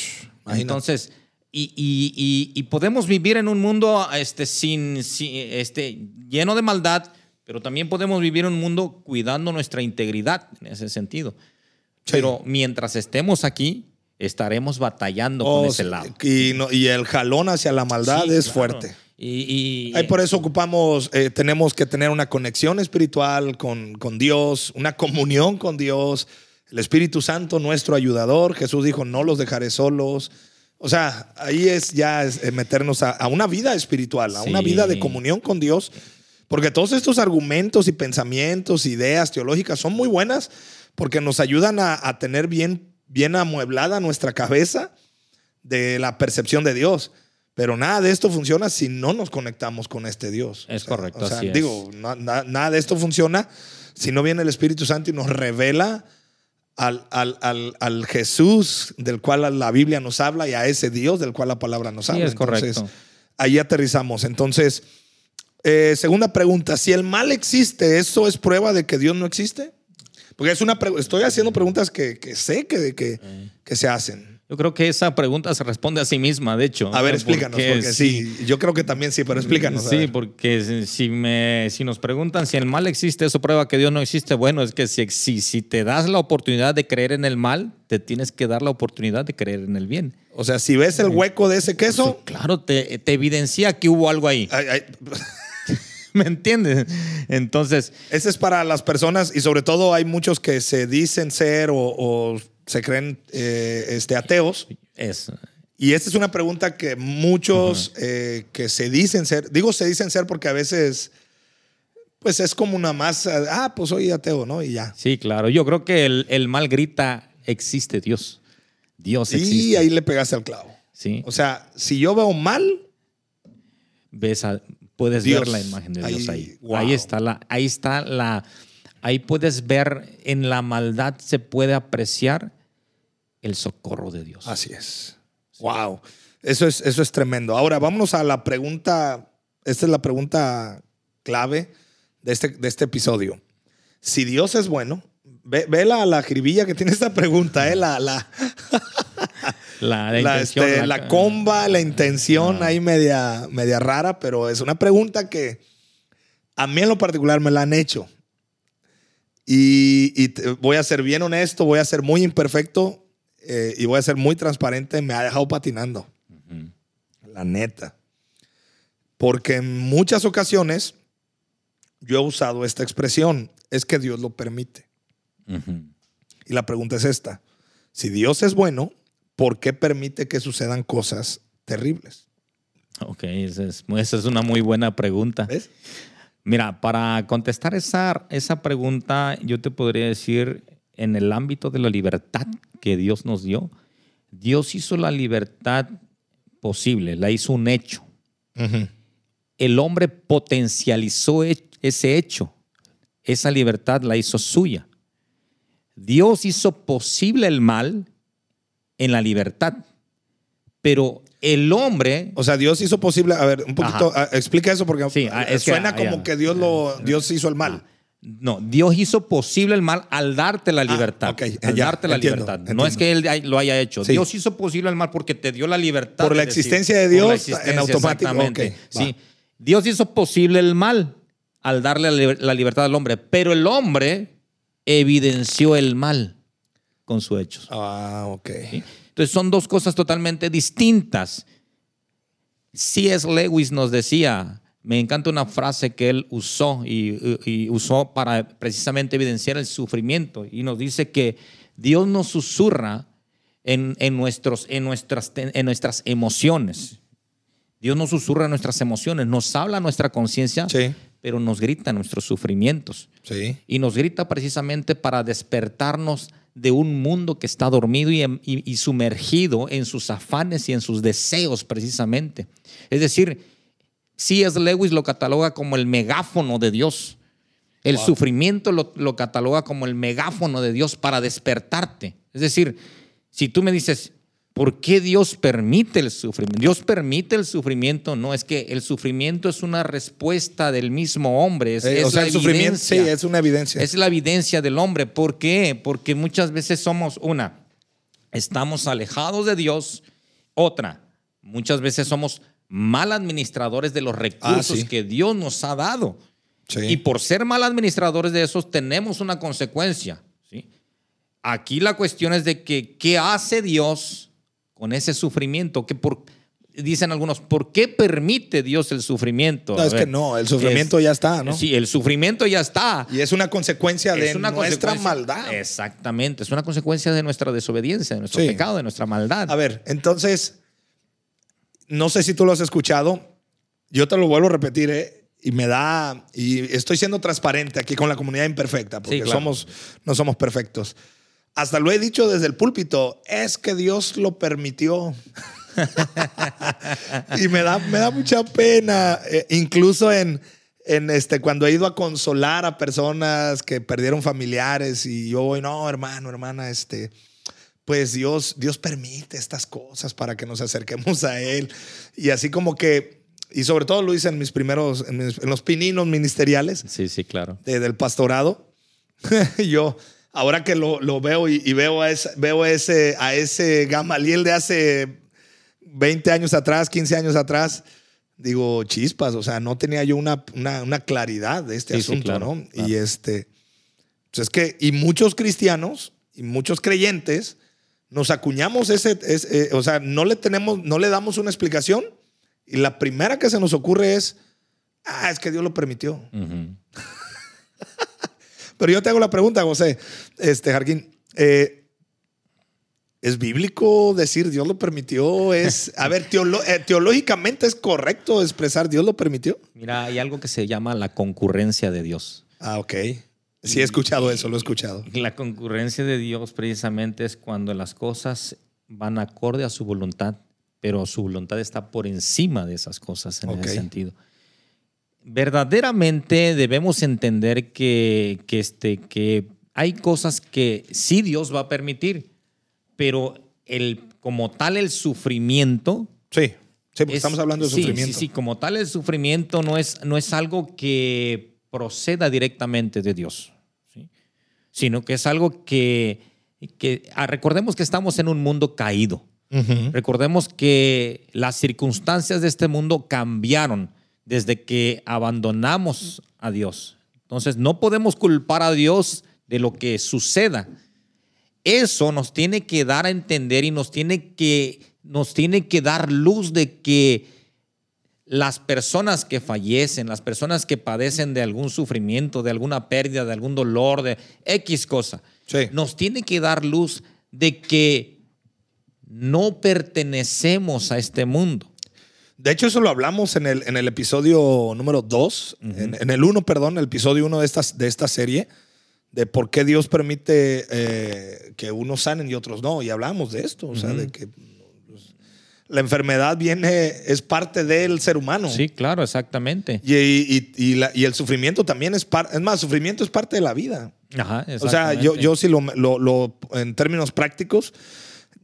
Entonces, y, podemos vivir en un mundo este, sin, este, lleno de maldad, pero también podemos vivir en un mundo cuidando nuestra integridad en ese sentido. Pero mientras estemos aquí, estaremos batallando con oh, ese lado. Y, el jalón hacia la maldad es fuerte. Y, por eso ocupamos, eh, tenemos que tener una conexión espiritual con, con Dios, una comunión con Dios, el Espíritu Santo, nuestro ayudador. Jesús dijo, no los dejaré solos. O sea, ahí es ya eh, meternos a, una vida espiritual, a una vida de comunión con Dios, porque todos estos argumentos y pensamientos, ideas teológicas son muy buenas porque nos ayudan a, tener bien, bien amueblada nuestra cabeza de la percepción de Dios. Pero nada de esto funciona si no nos conectamos con este Dios. Es correcto. digo, nada de esto funciona si no viene el Espíritu Santo y nos revela al, al, Jesús del cual la Biblia nos habla y a ese Dios del cual la palabra nos habla. es correcto. ahí aterrizamos. Entonces, eh, segunda pregunta, si el mal existe, ¿eso es prueba de que Dios no existe? Porque es una estoy haciendo preguntas que, sé que, que, que se hacen. Yo creo que esa pregunta se responde a sí misma, de hecho. A ver, explícanos, porque, sí, yo creo que también sí, pero explícanos. Sí, porque si, me, si nos preguntan si el mal existe, eso prueba que Dios no existe. Bueno, es que si, si, si te das la oportunidad de creer en el mal, te tienes que dar la oportunidad de creer en el bien. O sea, si ves el hueco de ese queso. claro, te, te, evidencia que hubo algo ahí. ¿Me entiendes? Entonces. Ese es para las personas y sobre todo hay muchos que se dicen ser o se creen eh, este, ateos. Es. Y esta es una pregunta que muchos eh, que se dicen ser, digo se dicen ser porque a veces, pues es como una más, ah, pues soy ateo, ¿no? Y ya. Sí, claro. Yo creo que el, mal grita, existe Dios. Dios existe. Y ahí le pegaste al clavo. Sí. O sea, si yo veo mal, ves puedes ver la imagen de Dios ahí. Ahí está la, ahí está la, ahí puedes ver en la maldad se puede apreciar el socorro de Dios. Así es. Wow. Eso es, eso es tremendo. Ahora, vámonos a la pregunta. Esta es la pregunta clave de este, de este episodio. Si Dios es bueno, ve, la, la jiribilla que tiene esta pregunta, ¿eh? la, la, la, este, la, comba, la intención ahí media, media rara, pero es una pregunta que a mí en lo particular me la han hecho. Y, voy a ser bien honesto, voy a ser muy imperfecto eh, y voy a ser muy transparente. Me ha dejado patinando. La neta. Porque en muchas ocasiones yo he usado esta expresión. Es que Dios lo permite. Y la pregunta es esta. Si Dios es bueno, ¿por qué permite que sucedan cosas terribles? Ok, esa es, esa es una muy buena pregunta. ¿Ves? Mira, para contestar esa, esa pregunta, yo te podría decir, en el ámbito de la libertad que Dios nos dio, Dios hizo la libertad posible, la hizo un hecho. El hombre potencializó ese hecho, esa libertad la hizo suya. Dios hizo posible el mal en la libertad, pero el hombre. O sea, Dios hizo posible. A ver, un poquito, ah, explica eso porque ah, suena como que Dios, lo, Dios hizo el mal. No, Dios hizo posible el mal al darte la ah, libertad. al darte la libertad. No es que Él lo haya hecho. Dios hizo posible el mal porque te dio la libertad. Por la existencia de Dios en automático. sí. Dios hizo posible el mal al darle la libertad al hombre, pero el hombre evidenció el mal con sus hechos. Ah, ok. Entonces son dos cosas totalmente distintas. C.S. Lewis nos decía, me encanta una frase que él usó y, usó para precisamente evidenciar el sufrimiento y nos dice que Dios nos susurra en, nuestros, en, nuestras, en nuestras emociones. Dios nos susurra en nuestras emociones, nos habla nuestra conciencia, pero nos grita nuestros sufrimientos. Y nos grita precisamente para despertarnos de un mundo que está dormido y, sumergido en sus afanes y en sus deseos precisamente. Es decir, C.S. Lewis lo cataloga como el megáfono de Dios. El sufrimiento lo, lo, cataloga como el megáfono de Dios para despertarte. Es decir, si tú me dices, ¿Por qué Dios permite el sufrimiento? Dios permite el sufrimiento, no es que el sufrimiento es una respuesta del mismo hombre. Es, eh, o sea, el sufrimiento sí, es una evidencia. Es la evidencia del hombre. ¿Por qué? Porque muchas veces somos una, estamos alejados de Dios. Otra, muchas veces somos mal administradores de los recursos ah, que Dios nos ha dado. Y por ser mal administradores de esos tenemos una consecuencia. Aquí la cuestión es de que, ¿qué hace Dios? Con ese sufrimiento que por, dicen algunos, ¿por qué permite Dios el sufrimiento? No, es que no, el sufrimiento ya está, ¿no? Sí, el sufrimiento ya está. Y es una consecuencia de nuestra maldad. Exactamente, es una consecuencia de nuestra desobediencia, de nuestro pecado, de nuestra maldad. A ver, entonces, no sé si tú lo has escuchado, yo te lo vuelvo a repetir, ¿eh? y me da, y estoy siendo transparente aquí con la comunidad imperfecta, porque somos, no somos perfectos. Hasta lo he dicho desde el púlpito, es que Dios lo permitió. y me da, me da mucha pena, eh, incluso en, en este, cuando he ido a consolar a personas que perdieron familiares y yo voy, no, hermano, hermana, este, pues Dios, Dios permite estas cosas para que nos acerquemos a Él. Y así como que y sobre todo lo hice en mis primeros, en, los pininos ministeriales. Sí, sí, claro. del pastorado. Yo, ahora que lo, lo veo y, veo, a ese, veo ese, a ese Gamaliel de hace 20 años atrás, 15 años atrás, digo, chispas, o sea, no tenía yo una, una, claridad de este asunto, ¿no? Y este, pues es que, y muchos cristianos y muchos creyentes nos acuñamos ese, ese eh, o sea, no le tenemos, no le damos una explicación y la primera que se nos ocurre es, ah, es que Dios lo permitió. Pero yo te hago la pregunta, José, este, Jarquín, eh, ¿Es bíblico decir Dios lo permitió? Es, a ver, eh, teológicamente es correcto expresar Dios lo permitió. Mira, hay algo que se llama la concurrencia de Dios. Ah, ok. Sí, he escuchado eso, lo he escuchado. La concurrencia de Dios precisamente es cuando las cosas van acorde a su voluntad pero su voluntad está por encima de esas cosas en ese sentido. Verdaderamente debemos entender que, que, este, que hay cosas que sí Dios va a permitir, pero el, como tal el sufrimiento... Sí, sí estamos hablando de sufrimiento. Sí, sí, como tal el sufrimiento no es, no es algo que proceda directamente de Dios, sino que es algo que, que ah, recordemos que estamos en un mundo caído. Recordemos que las circunstancias de este mundo cambiaron desde que abandonamos a Dios. Entonces no podemos culpar a Dios de lo que suceda. Eso nos tiene que dar a entender y nos tiene que, nos tiene que dar luz de que las personas que fallecen, las personas que padecen de algún sufrimiento, de alguna pérdida, de algún dolor, de X cosa, nos tiene que dar luz de que no pertenecemos a este mundo. De hecho, eso lo hablamos en el, en el episodio número 2, en, el 1, perdón, el episodio 1 de, de esta serie, de por qué Dios permite eh, que unos sanen y otros no. Y hablamos de esto, o sea, de que pues, la enfermedad viene, es parte del ser humano. Sí, claro, exactamente. Y, y, el sufrimiento también es parte, es más, sufrimiento es parte de la vida. Ajá, o sea, yo, yo sí lo, lo, en términos prácticos,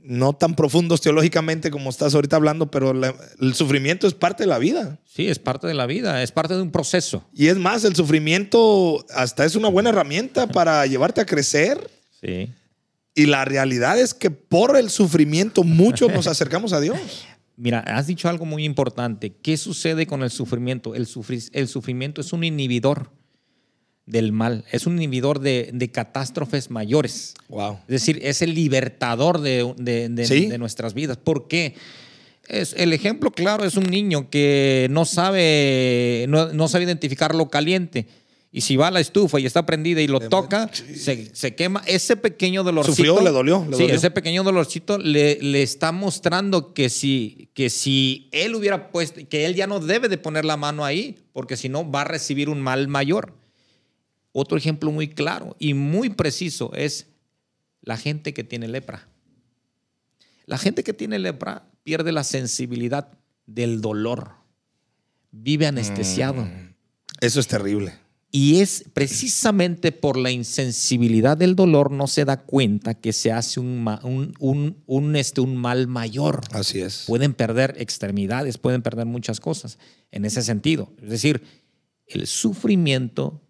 no tan profundos teológicamente como estás ahorita hablando, pero el sufrimiento es parte de la vida. Sí, es parte de la vida, es parte de un proceso. Y es más, el sufrimiento hasta es una buena herramienta para llevarte a crecer. Sí. Y la realidad es que por el sufrimiento muchos nos acercamos a Dios. Mira, has dicho algo muy importante. ¿Qué sucede con el sufrimiento? El, el sufrimiento es un inhibidor del mal, es un inhibidor de, catástrofes mayores. Wow. Es decir, es el libertador de, de, nuestras vidas. ¿Por qué? Es, el ejemplo claro es un niño que no sabe, no, sabe identificar lo caliente. Y si va a la estufa y está prendida y lo toca, se, quema. Ese pequeño dolorcito. Sufrió, le dolió. sí, ese pequeño dolorcito le, le, está mostrando que si, que si él hubiera puesto, que él ya no debe de poner la mano ahí, porque si no va a recibir un mal mayor. Otro ejemplo muy claro y muy preciso es la gente que tiene lepra. La gente que tiene lepra pierde la sensibilidad del dolor, vive anestesiado. Mm, eso es terrible. Y es precisamente por la insensibilidad del dolor no se da cuenta que se hace un, un, este, un mal mayor. Así es. Pueden perder extremidades, pueden perder muchas cosas en ese sentido. Es decir, el sufrimiento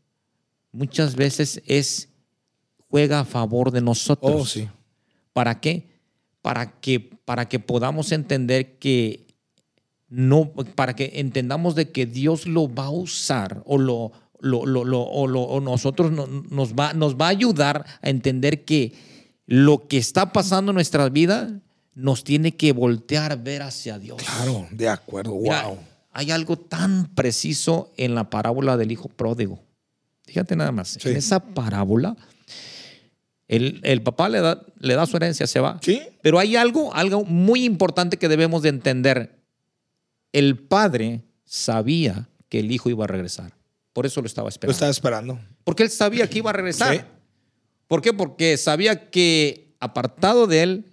muchas veces es juega a favor de nosotros. Oh, sí. ¿Para qué? Para que, para que podamos entender que no, para que entendamos de que Dios lo va a usar o lo, lo, lo, o, nosotros nos, va, nos va a ayudar a entender que lo que está pasando en nuestra vida nos tiene que voltear a ver hacia Dios. Claro, de acuerdo, wow. hay algo tan preciso en la parábola del hijo pródigo. Fíjate nada más. En esa parábola, el, el, papá le da, le da su herencia, se va. Sí. Pero hay algo, algo muy importante que debemos de entender. el padre sabía que el hijo iba a regresar. Por eso lo estaba esperando. Lo estaba esperando. Porque él sabía que iba a regresar. ¿Por qué? Porque sabía que apartado de él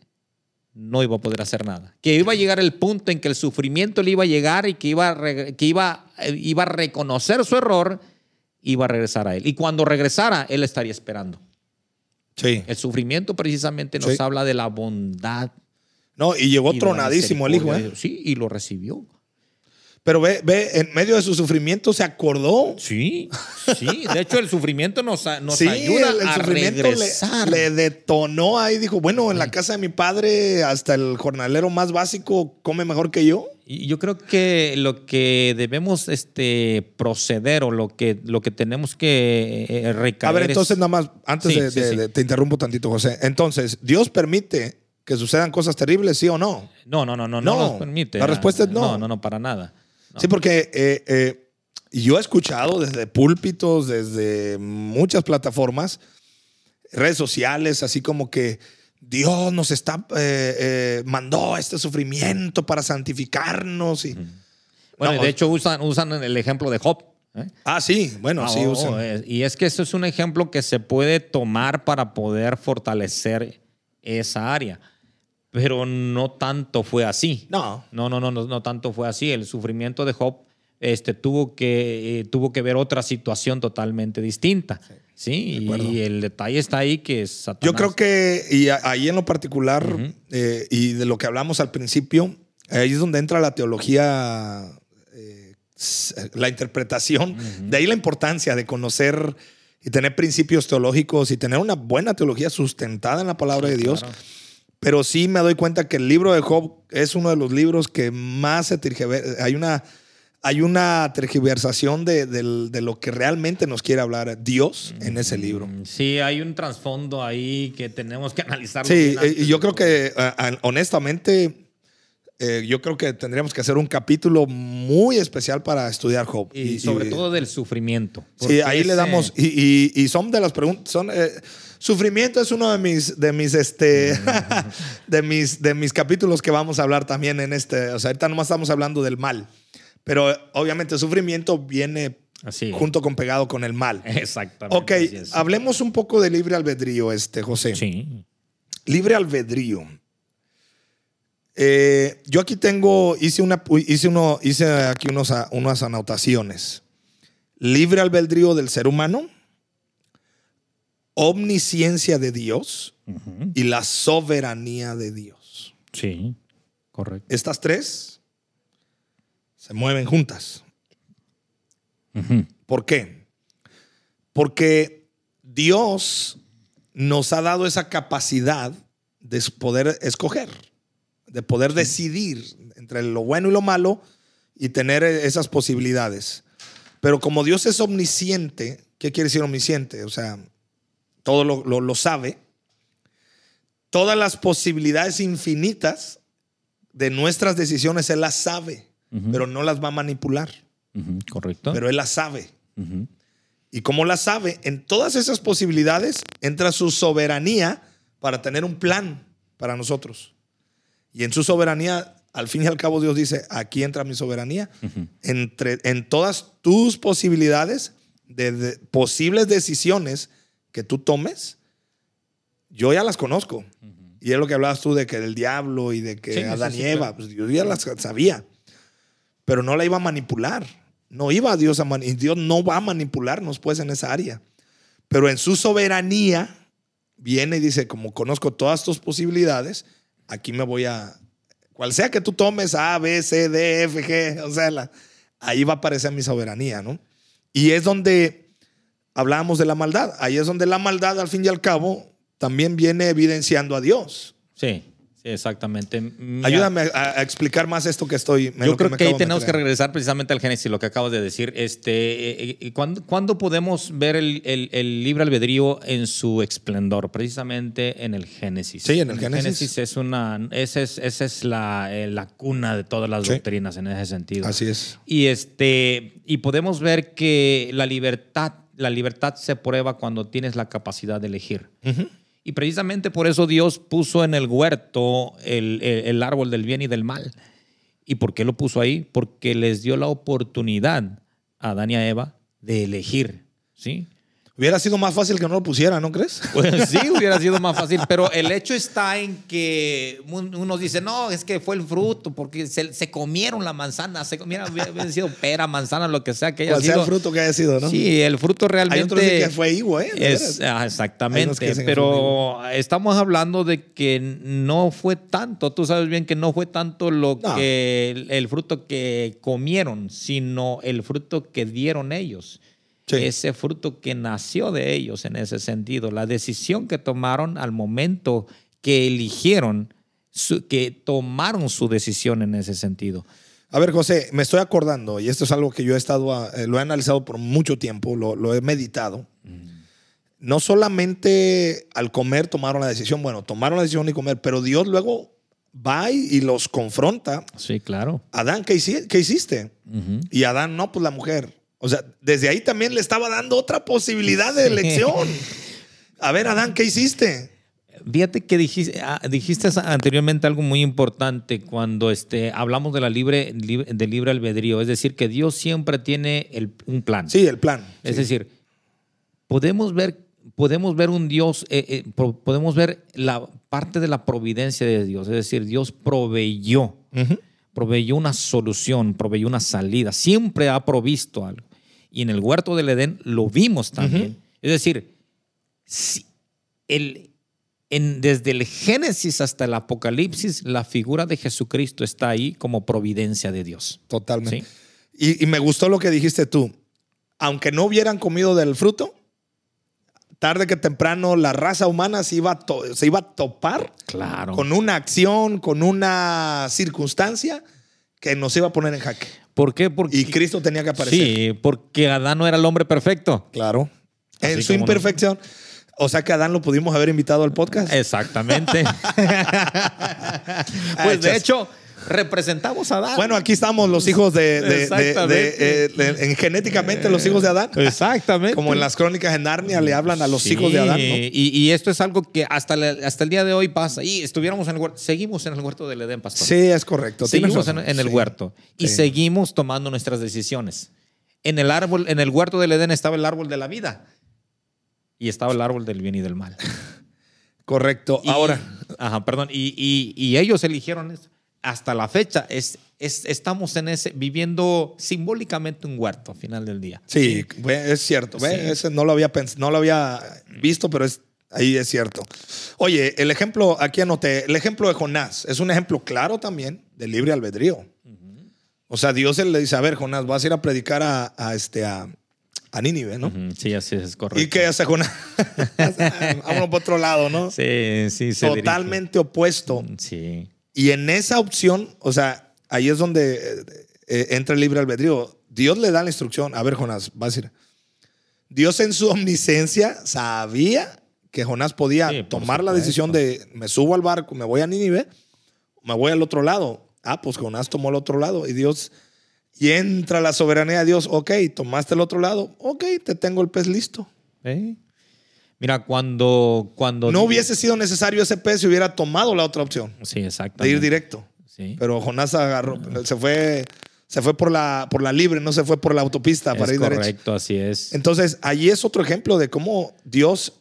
no iba a poder hacer nada. Que iba a llegar el punto en que el sufrimiento le iba a llegar y que iba a, que iba, eh, iba a reconocer su error, iba a regresar a él. Y cuando regresara, él estaría esperando. Sí. El sufrimiento precisamente nos habla de la bondad. No, y llegó tronadísimo el hijo. ¿eh? Sí, y lo recibió. Pero ve, ve, en medio de su sufrimiento se acordó. Sí, sí. De hecho, el sufrimiento nos, nos ayuda el, a sufrimiento regresar. Le, detonó ahí. Dijo, bueno, en la casa de mi padre, hasta el jornalero más básico come mejor que yo. Y yo creo que lo que debemos este, proceder o lo que, lo que tenemos que eh, recaer. A ver, entonces, nada más, antes de, Te interrumpo tantito, José. Entonces, Dios permite que sucedan cosas terribles, ¿sí o no? No, no, no, no, no, no permite. La respuesta es no. No, no, no, para nada. Sí, porque eh, eh, yo he escuchado desde púlpitos, desde muchas plataformas, redes sociales, así como que Dios nos está eh, mandó este sufrimiento para santificarnos. Y, Bueno, de hecho usan, usan el ejemplo de Job. Ah, sí, bueno, ah, sí oh, usan. y es que eso es un ejemplo que se puede tomar para poder fortalecer esa área pero no tanto fue así. No. No, no, no, no, tanto fue así. El sufrimiento de Job este, tuvo, que, eh, tuvo que ver otra situación totalmente distinta. Sí, y el detalle está ahí que es Satanás. Yo creo que, y ahí en lo particular, eh, y de lo que hablamos al principio, ahí es donde entra la teología, eh, la interpretación. De ahí la importancia de conocer y tener principios teológicos y tener una buena teología sustentada en la palabra de Dios. Pero sí me doy cuenta que el libro de Job es uno de los libros que más se tergiversa. Hay una, hay una tergiversación de, lo que realmente nos quiere hablar Dios en ese libro. Mm, sí, hay un trasfondo ahí que tenemos que analizar. Sí, y yo creo que honestamente, eh, yo creo que tendríamos que hacer un capítulo muy especial para estudiar Job. Y, sobre todo del sufrimiento. Sí, ahí le damos, y, son de las preguntas, son... Eh, Sufrimiento es uno de mis, de mis, este, de mis, de mis capítulos que vamos a hablar también en este. O sea, ahorita nomás estamos hablando del mal. Pero obviamente sufrimiento viene junto con pegado con el mal. Exactamente. Ok, hablemos un poco de libre albedrío, este, José. Sí. Libre albedrío. Eh, yo aquí tengo, hice, una, hice, uno, hice aquí unos, unas anotaciones. Libre albedrío del ser humano omnisciencia de Dios y la soberanía de Dios. Sí, correcto. Estas tres se mueven juntas. ¿Por qué? Porque Dios nos ha dado esa capacidad de poder escoger, de poder decidir entre lo bueno y lo malo y tener esas posibilidades. Pero como Dios es omnisciente, ¿qué quiere decir omnisciente? O sea, todo lo, sabe, todas las posibilidades infinitas de nuestras decisiones Él las sabe, pero no las va a manipular. Correcto. Pero Él las sabe. Y como las sabe, en todas esas posibilidades entra su soberanía para tener un plan para nosotros. Y en su soberanía, al fin y al cabo, Dios dice, aquí entra mi soberanía. Entre, en todas tus posibilidades de posibles decisiones que tú tomes, yo ya las conozco. Y es lo que hablabas tú de que del diablo y de que Adán y Eva, pues yo ya las sabía. Pero no la iba a manipular. No iba a Dios a manipular. Dios no va a manipularnos pues en esa área. Pero en su soberanía viene y dice, como conozco todas tus posibilidades, aquí me voy a... Cual sea que tú tomes A, B, C, D, F, G, o sea, ahí va a aparecer mi soberanía, ¿no? Y es donde hablábamos de la maldad. Ahí es donde la maldad, al fin y al cabo, también viene evidenciando a Dios. Sí, sí exactamente. Ayúdame a, explicar más esto que estoy. Yo creo que, ahí tenemos que regresar precisamente al Génesis, lo que acabas de decir. Este, eh, eh, ¿cuándo, podemos ver el, el, libre albedrío en su esplendor? Precisamente en el Génesis. Sí, en el, Génesis. Génesis es una, esa es, esa es la, eh, la, cuna de todas las doctrinas en ese sentido. Así es. Y, este, y podemos ver que la libertad la libertad se prueba cuando tienes la capacidad de elegir. Y precisamente por eso Dios puso en el huerto el, árbol del bien y del mal. ¿Y por qué lo puso ahí? Porque les dio la oportunidad a Adán y a Eva de elegir, ¿sí? Hubiera sido más fácil que no lo pusiera, ¿no crees? Pues sí, hubiera sido más fácil, pero el hecho está en que uno dice, no, es que fue el fruto, porque se, comieron la manzana, se comieron, hubiera sido pera, manzana, lo que sea que haya sido. sea el fruto que haya sido, ¿no? Sí, el fruto realmente. Hay otros que fue higo, ¿eh? ah, exactamente, pero estamos hablando de que no fue tanto, tú sabes bien que no fue tanto lo que el fruto que comieron, sino el fruto que dieron ellos ese fruto que nació de ellos en ese sentido, la decisión que tomaron al momento que eligieron, que tomaron su decisión en ese sentido. A ver, José, me estoy acordando, y esto es algo que yo he estado, eh, lo he analizado por mucho tiempo, lo, he meditado. Mm. No solamente al comer tomaron la decisión, bueno, tomaron la decisión de comer, pero Dios luego va y los confronta. Sí, claro. Adán, ¿qué, hiciste? Y Adán, no, pues la mujer. O sea, desde ahí también le estaba dando otra posibilidad de elección. A ver, Adán, ¿qué hiciste? Fíjate que dijiste, ah, dijiste anteriormente algo muy importante cuando este, hablamos de la libre, de libre albedrío. Es decir, que Dios siempre tiene un plan. Sí, el plan. Es decir, podemos ver, podemos ver un Dios, eh, eh, podemos ver la parte de la providencia de Dios. Es decir, Dios proveyó, proveyó una solución, proveyó una salida. Siempre ha provisto algo y en el huerto del Edén lo vimos también. Es decir, el, en, desde el Génesis hasta el Apocalipsis, la figura de Jesucristo está ahí como providencia de Dios. Totalmente. Y, me gustó lo que dijiste tú. Aunque no hubieran comido del fruto, tarde que temprano la raza humana se iba a, se iba a topar claro. con una acción, con una circunstancia que nos iba a poner en jaque. ¿Por qué? Porque, y Cristo tenía que aparecer. Sí, porque Adán no era el hombre perfecto. Claro. en su imperfección. O sea que Adán lo pudimos haber invitado al podcast. Exactamente. pues de hecho, representamos a Adán. Bueno, aquí estamos los hijos de, de, en genéticamente los hijos de Adán. Exactamente. Como en las crónicas de Narnia le hablan a los hijos de Adán. Y, esto es algo que hasta, hasta el día de hoy pasa. Y estuviéramos en el huerto, seguimos en el huerto del Edén, pastor. Sí, es correcto. Seguimos en, el huerto y seguimos tomando nuestras decisiones. En el árbol, en el huerto del Edén estaba el árbol de la vida y estaba el árbol del bien y del mal. Correcto. Ahora. Ajá, perdón. Y, y ellos eligieron eso hasta la fecha es, estamos en ese, viviendo simbólicamente un huerto al final del día. Sí, es cierto. Ese no, lo había no lo había visto, pero es, ahí es cierto. Oye, el ejemplo, aquí anoté, el ejemplo de Jonás es un ejemplo claro también de libre albedrío. O sea, Dios le dice, a ver, Jonás, vas a ir a predicar a, este, a, a Nínive, ¿no? Sí, así es correcto. ¿Y qué hace Jonás? Vámonos por otro lado, ¿no? Sí, sí. Totalmente opuesto. Sí. Y en esa opción, o sea, ahí es donde eh, eh, entra el libre albedrío. Dios le da la instrucción. A ver, Jonás, va a decir. Dios en su omnisciencia sabía que Jonás podía tomar la decisión de me subo al barco, me voy a Nínive, me voy al otro lado. Ah, pues Jonás tomó el otro lado y Dios, y entra la soberanía de Dios, ok, tomaste el otro lado, ok, te tengo el pez listo. Mira, cuando, cuando... No hubiese sido necesario ese pez si hubiera tomado la otra opción. Sí, exacto. De ir directo. Sí. Pero Jonás agarró, se fue, se fue por la, por la libre, no se fue por la autopista para ir derecho. Correcto, así es. Entonces, allí es otro ejemplo de cómo Dios,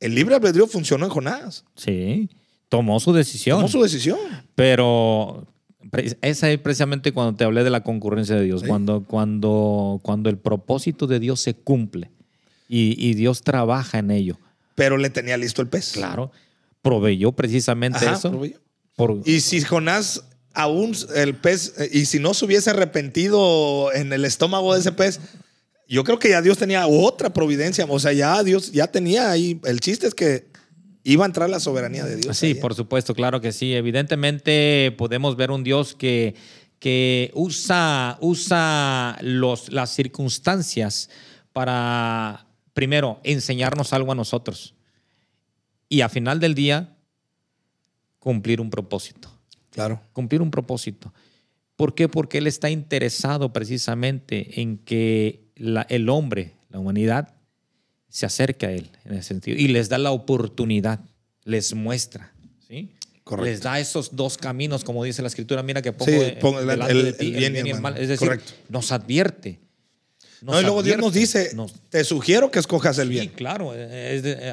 el libre albedrío funcionó en Jonás. Sí, tomó su decisión. Tomó su decisión. Pero esa es precisamente cuando te hablé de la concurrencia de Dios, cuando, cuando, cuando el propósito de Dios se cumple y, Dios trabaja en ello. Pero le tenía listo el pez. Claro. Proveyó precisamente eso. Y si Jonás aún el pez, eh, y si no se hubiese arrepentido en el estómago de ese pez, yo creo que ya Dios tenía otra providencia. O sea, ya Dios ya tenía ahí. El chiste es que iba a entrar la soberanía de Dios. Sí, por supuesto, claro que sí. Evidentemente podemos ver un Dios que, que usa, usa los, las circunstancias para primero, enseñarnos algo a nosotros y a final del día, cumplir un propósito. Claro. Cumplir un propósito. ¿Por qué? Porque Él está interesado precisamente en que el hombre, la humanidad, se acerque a Él en ese sentido y les da la oportunidad, les muestra. ¿sí? les da esos dos caminos, como dice la escritura, mira que pongo, el, de ti, bien, y el mal. Es decir, nos advierte. No, y luego Dios nos dice, te sugiero que escojas el bien. Sí, claro,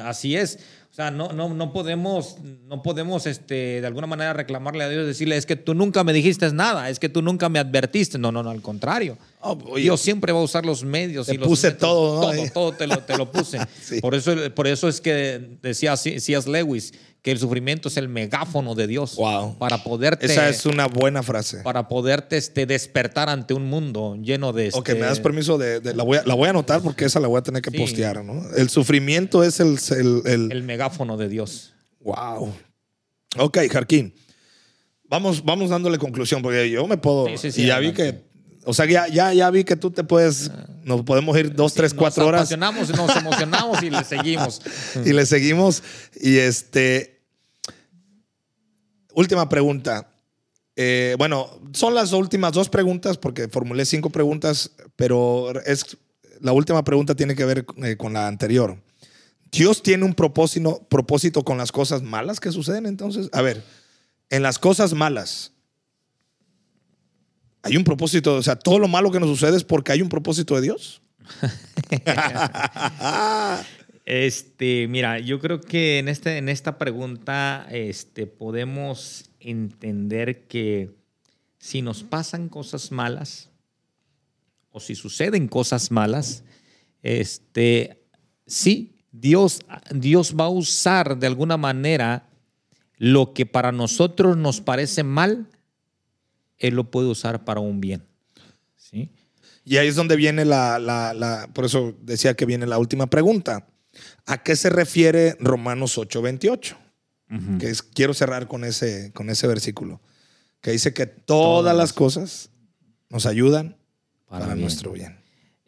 así es. O sea, no, no, no podemos, no podemos este, de alguna manera reclamarle a Dios, decirle, es que tú nunca me dijiste nada, es que tú nunca me advertiste. No, no, no, al contrario. Oh, Dios siempre va a usar los medios. Te y puse todo, Todo, todo te lo, te lo puse. por, eso, por eso es que decía C.S. Lewis, que el sufrimiento es el megáfono de Dios. Wow. Para poderte. Esa es una buena frase. Para poderte este, despertar ante un mundo lleno de. Ok, me das este permiso de. la, voy a, la voy a anotar porque esa la voy a tener que postear, ¿no? El sufrimiento es el. El, el, megáfono de Dios. Wow. Ok, Jarquín. Vamos, vamos dándole conclusión porque yo me puedo. Sí, sí, y ya vi que. O sea, ya, ya, ya vi que tú te puedes. Nos podemos ir dos, tres, cuatro horas. Nos emocionamos, nos emocionamos y le seguimos. y le seguimos. Y este. Última pregunta. Eh, bueno, son las últimas dos preguntas porque formulé cinco preguntas, pero es, la última pregunta tiene que ver eh, con la anterior. ¿Dios tiene un propósito, con las cosas malas que suceden entonces? A ver, en las cosas malas, hay un propósito, o sea, todo lo malo que nos sucede es porque hay un propósito de Dios. Este, mira, yo creo que en, este, en esta pregunta este, podemos entender que si nos pasan cosas malas o si suceden cosas malas, este, sí, Dios, Dios va a usar de alguna manera lo que para nosotros nos parece mal, Él lo puede usar para un bien. ¿sí? Y ahí es donde viene la, la, la, por eso decía que viene la última pregunta. ¿A qué se refiere Romanos 8:28? Que quiero cerrar con ese, con ese versículo, que dice que todas, las cosas nos ayudan para, nuestro bien.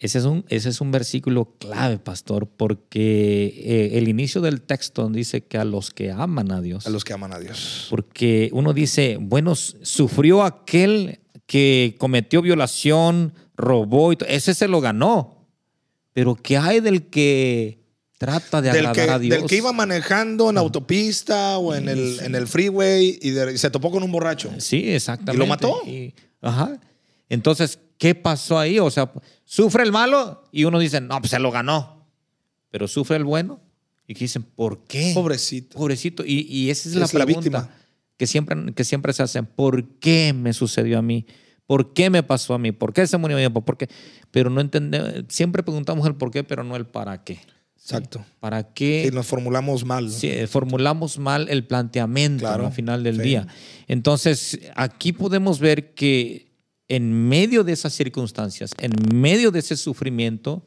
Ese es, un, ese es un versículo clave, pastor, porque eh, el inicio del texto dice que a los que aman a Dios. A los que aman a Dios. Porque uno dice, bueno, sufrió aquel que cometió violación, robó, y ese se lo ganó. Pero ¿qué hay del que Trata de agradar a Dios. Del que iba manejando en autopista o en, el, en el freeway y, se topó con un borracho. Sí, exactamente. Y lo mató. ajá. Entonces, ¿qué pasó ahí? O sea, sufre el malo y uno dice, no, pues se lo ganó. Pero sufre el bueno y dicen, ¿por qué? Pobrecito. Pobrecito. Y, esa es, la pregunta víctima. Que, siempre, que siempre se hacen. ¿Por qué me sucedió a mí? ¿Por qué me pasó a mí? ¿Por qué se murió a mí? ¿Por qué? Pero no entendemos, siempre preguntamos el por qué, pero no el para qué. Exacto. ¿Para qué? Nos formulamos mal. Sí, formulamos mal el planteamiento al final del día. Entonces, aquí podemos ver que en medio de esas circunstancias, en medio de ese sufrimiento,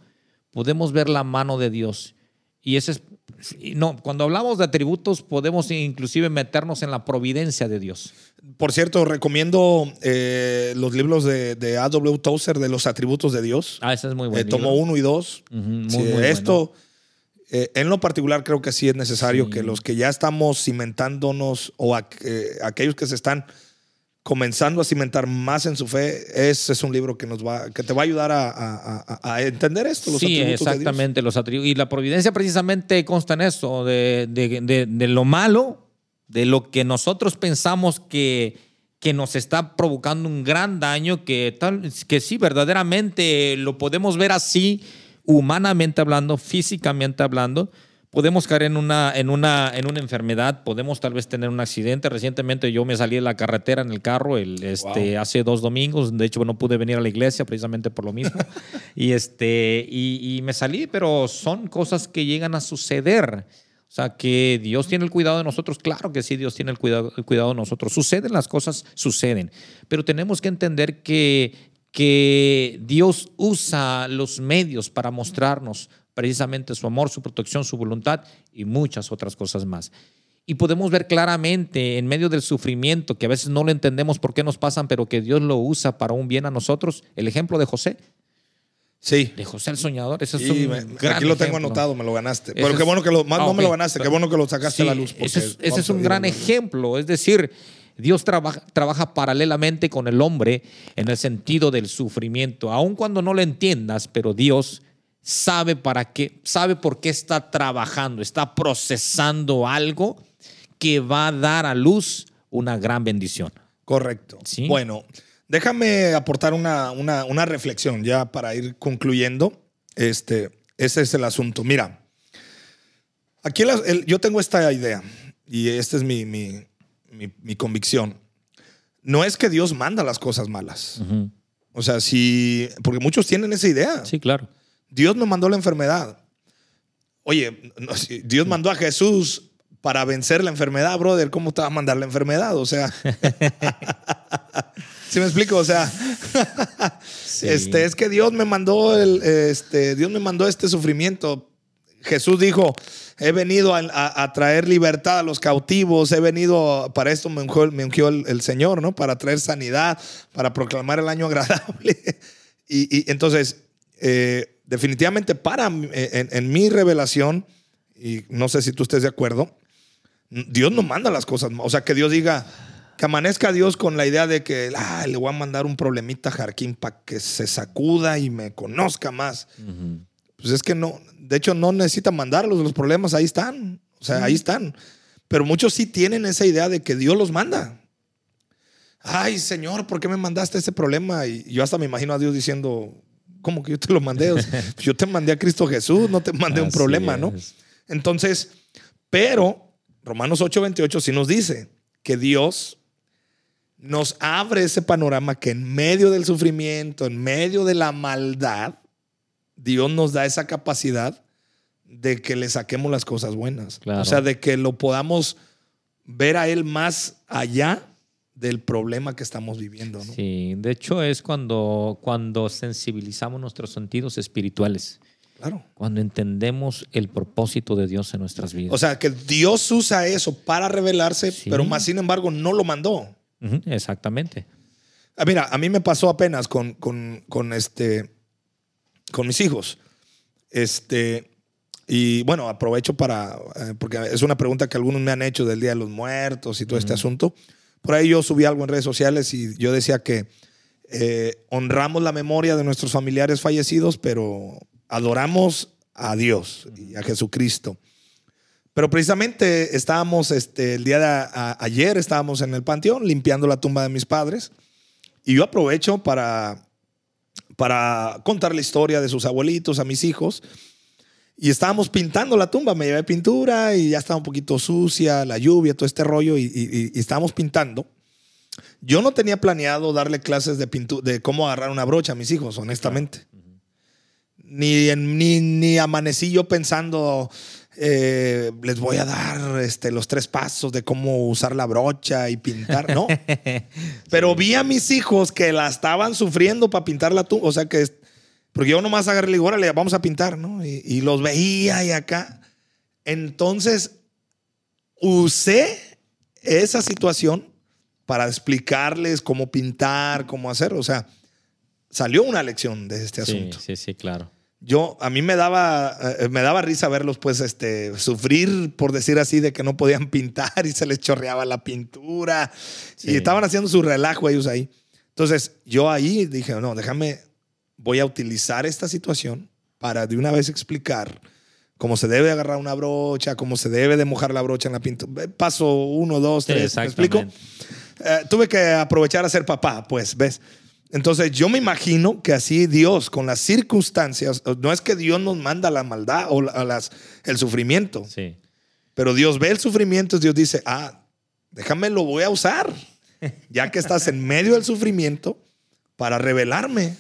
podemos ver la mano de Dios. Y ese es, no, cuando hablamos de atributos, podemos inclusive meternos en la providencia de Dios. Por cierto, recomiendo eh, los libros de, de A.W. Tozer de los atributos de Dios. Ah, ese es muy bueno. Eh, tomo uno y dos. esto. Eh, en lo particular creo que sí es necesario que los que ya estamos cimentándonos o eh, aquellos que se están comenzando a cimentar más en su fe, ese es un libro que nos va, que te va a ayudar a, entender esto. Los sí, exactamente, los atributos. Y la providencia precisamente consta en eso, de, de, lo malo, de lo que nosotros pensamos que, que nos está provocando un gran daño, que, tal, que sí, verdaderamente lo podemos ver así, humanamente hablando, físicamente hablando, podemos caer en una, en, una, en una enfermedad, podemos tal vez tener un accidente. Recientemente yo me salí de la carretera en el carro el, este, hace dos domingos, de hecho no pude venir a la iglesia precisamente por lo mismo. y, este, y, me salí, pero son cosas que llegan a suceder. O sea, que Dios tiene el cuidado de nosotros. Claro que sí, Dios tiene el cuidado, el cuidado de nosotros. Suceden las cosas, suceden. Pero tenemos que entender que, que Dios usa los medios para mostrarnos precisamente su amor, su protección, su voluntad y muchas otras cosas más. Y podemos ver claramente en medio del sufrimiento, que a veces no lo entendemos por qué nos pasan, pero que Dios lo usa para un bien a nosotros, el ejemplo de José. Sí. De José el soñador. Ese es un aquí lo tengo anotado, me lo ganaste. Pero qué bueno que lo, más no me lo ganaste, qué bueno que lo sacaste a la luz. ese es un gran ejemplo. Es decir, Dios trabaja, trabaja, paralelamente con el hombre en el sentido del sufrimiento, aun cuando no lo entiendas, pero Dios sabe para qué, sabe por qué está trabajando, está procesando algo que va a dar a luz una gran bendición. Correcto. Bueno, déjame aportar una, una, reflexión ya para ir concluyendo. Este, ese es el asunto. Mira, aquí yo tengo esta idea y esta es mi, mi, convicción. No es que Dios manda las cosas malas. O sea, si, porque muchos tienen esa idea. Sí, claro. Dios me mandó la enfermedad. Oye, Dios mandó a Jesús para vencer la enfermedad, brother. ¿Cómo te va a mandar la enfermedad? O sea, ¿sí me explico? O sea, este, es que Dios me mandó el, este, Dios me mandó este sufrimiento. Jesús dijo, he venido a, traer libertad a los cautivos, he venido, para esto me ungió, el, Señor, ¿no? Para traer sanidad, para proclamar el año agradable. y, entonces, eh, definitivamente para, en, mi revelación, y no sé si tú estés de acuerdo, Dios no manda las cosas, o sea, que Dios diga, que amanezca Dios con la idea de que le voy a mandar un problemita a Jarquín para que se sacuda y me conozca más. Pues es que no, de hecho no necesita mandarlos, los problemas ahí están, o sea, ahí están. Pero muchos sí tienen esa idea de que Dios los manda. Ay, Señor, ¿por qué me mandaste ese problema? Y yo hasta me imagino a Dios diciendo, ¿cómo que yo te lo mandé? yo te mandé a Cristo Jesús, no te mandé un problema, ¿no? Entonces, pero Romanos 8:28 sí nos dice que Dios nos abre ese panorama que en medio del sufrimiento, en medio de la maldad, Dios nos da esa capacidad de que le saquemos las cosas buenas. O sea, de que lo podamos ver a Él más allá del problema que estamos viviendo. Sí, de hecho es cuando, cuando sensibilizamos nuestros sentidos espirituales. Claro. Cuando entendemos el propósito de Dios en nuestras vidas. O sea, que Dios usa eso para revelarse, pero más sin embargo no lo mandó. exactamente. Ah, mira, a mí me pasó apenas con, con, este, con mis hijos. Este, y bueno, aprovecho para, eh, porque es una pregunta que algunos me han hecho del Día de los Muertos y todo este asunto. Por ahí yo subí algo en redes sociales y yo decía que eh, honramos la memoria de nuestros familiares fallecidos, pero adoramos a Dios y a Jesucristo. Pero precisamente estábamos, este, el día de ayer estábamos en el panteón limpiando la tumba de mis padres y yo aprovecho para, para contar la historia de sus abuelitos a mis hijos y estábamos pintando la tumba, me llevé pintura y ya estaba un poquito sucia, la lluvia, todo este rollo y, estábamos pintando. Yo no tenía planeado darle clases de, de cómo agarrar una brocha a mis hijos, honestamente ni, ni, ni amanecí yo pensando, eh, les voy a dar este, los tres pasos de cómo usar la brocha y pintar, ¿no? Pero vi a mis hijos que la estaban sufriendo para pintar la tumba, o sea que, porque yo nomás agarré y le digo, órale, vamos a pintar, ¿no? Y, y los veía y acá. Entonces, usé esa situación para explicarles cómo pintar, cómo hacer, o sea, salió una lección de este asunto. Sí, sí, claro yo a mí me daba eh, me daba risa verlos pues este sufrir por decir así de que no podían pintar y se les chorreaba la pintura y estaban haciendo su relajo ellos ahí entonces yo ahí dije no déjame voy a utilizar esta situación para de una vez explicar cómo se debe agarrar una brocha cómo se debe de mojar la brocha en la pintura. Paso uno dos tres ¿me explico eh, tuve que aprovechar a ser papá pues ves entonces yo me imagino que así Dios, con las circunstancias, no es que Dios nos manda la maldad o las, el sufrimiento, sí. pero Dios ve el sufrimiento, Dios dice, ah, déjame, lo voy a usar, ya que estás en medio del sufrimiento, para revelarme,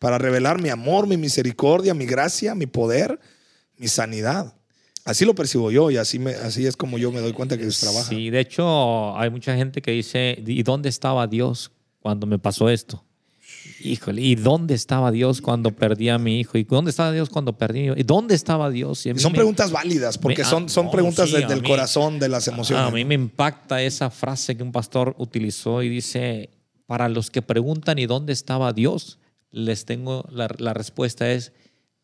para revelar mi amor, mi misericordia, mi gracia, mi poder, mi sanidad. Así lo percibo yo y así, me, así es como yo me doy cuenta que Dios trabaja. Sí, de hecho hay mucha gente que dice, ¿y dónde estaba Dios cuando me pasó esto? Híjole, ¿y dónde estaba Dios cuando perdí a mi hijo? ¿Y dónde estaba Dios cuando perdí? ¿Y dónde estaba Dios? son preguntas válidas, porque son, son preguntas desde el corazón, de las emociones. A mí me impacta esa frase que un pastor utilizó y dice, para los que preguntan ¿y dónde estaba Dios? Les tengo, la, la respuesta es,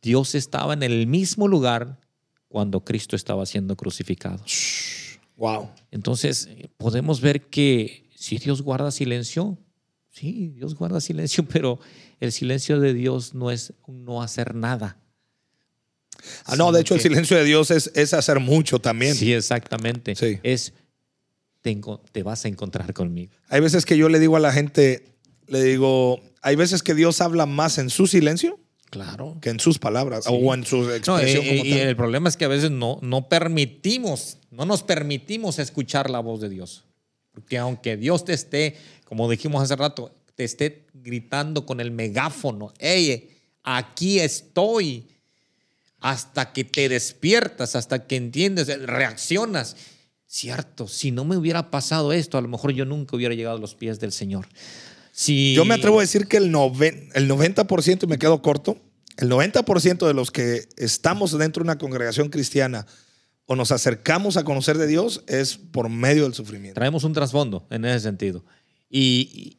Dios estaba en el mismo lugar cuando Cristo estaba siendo crucificado. Wow. Entonces, podemos ver que si Dios guarda silencio, Sí, Dios guarda silencio, pero el silencio de Dios no es no hacer nada. Ah, no, de hecho el silencio de Dios es, es, hacer mucho también. Sí, exactamente. Es te, te vas a encontrar conmigo. Hay veces que yo le digo a la gente, le digo, hay veces que Dios habla más en su silencio Claro. Que en sus palabras o en su expresión. y, el problema es que a veces no, no permitimos, no nos permitimos escuchar la voz de Dios. Porque aunque Dios te esté, como dijimos hace rato, te esté gritando con el megáfono, hey, aquí estoy, hasta que te despiertas, hasta que entiendes, reaccionas. Cierto, si no me hubiera pasado esto, a lo mejor yo nunca hubiera llegado a los pies del Señor. Yo me atrevo a decir que el, el 90%, y me quedo corto, el 90% de los que estamos dentro de una congregación cristiana o nos acercamos a conocer de Dios es por medio del sufrimiento. Traemos un trasfondo en ese sentido. Y,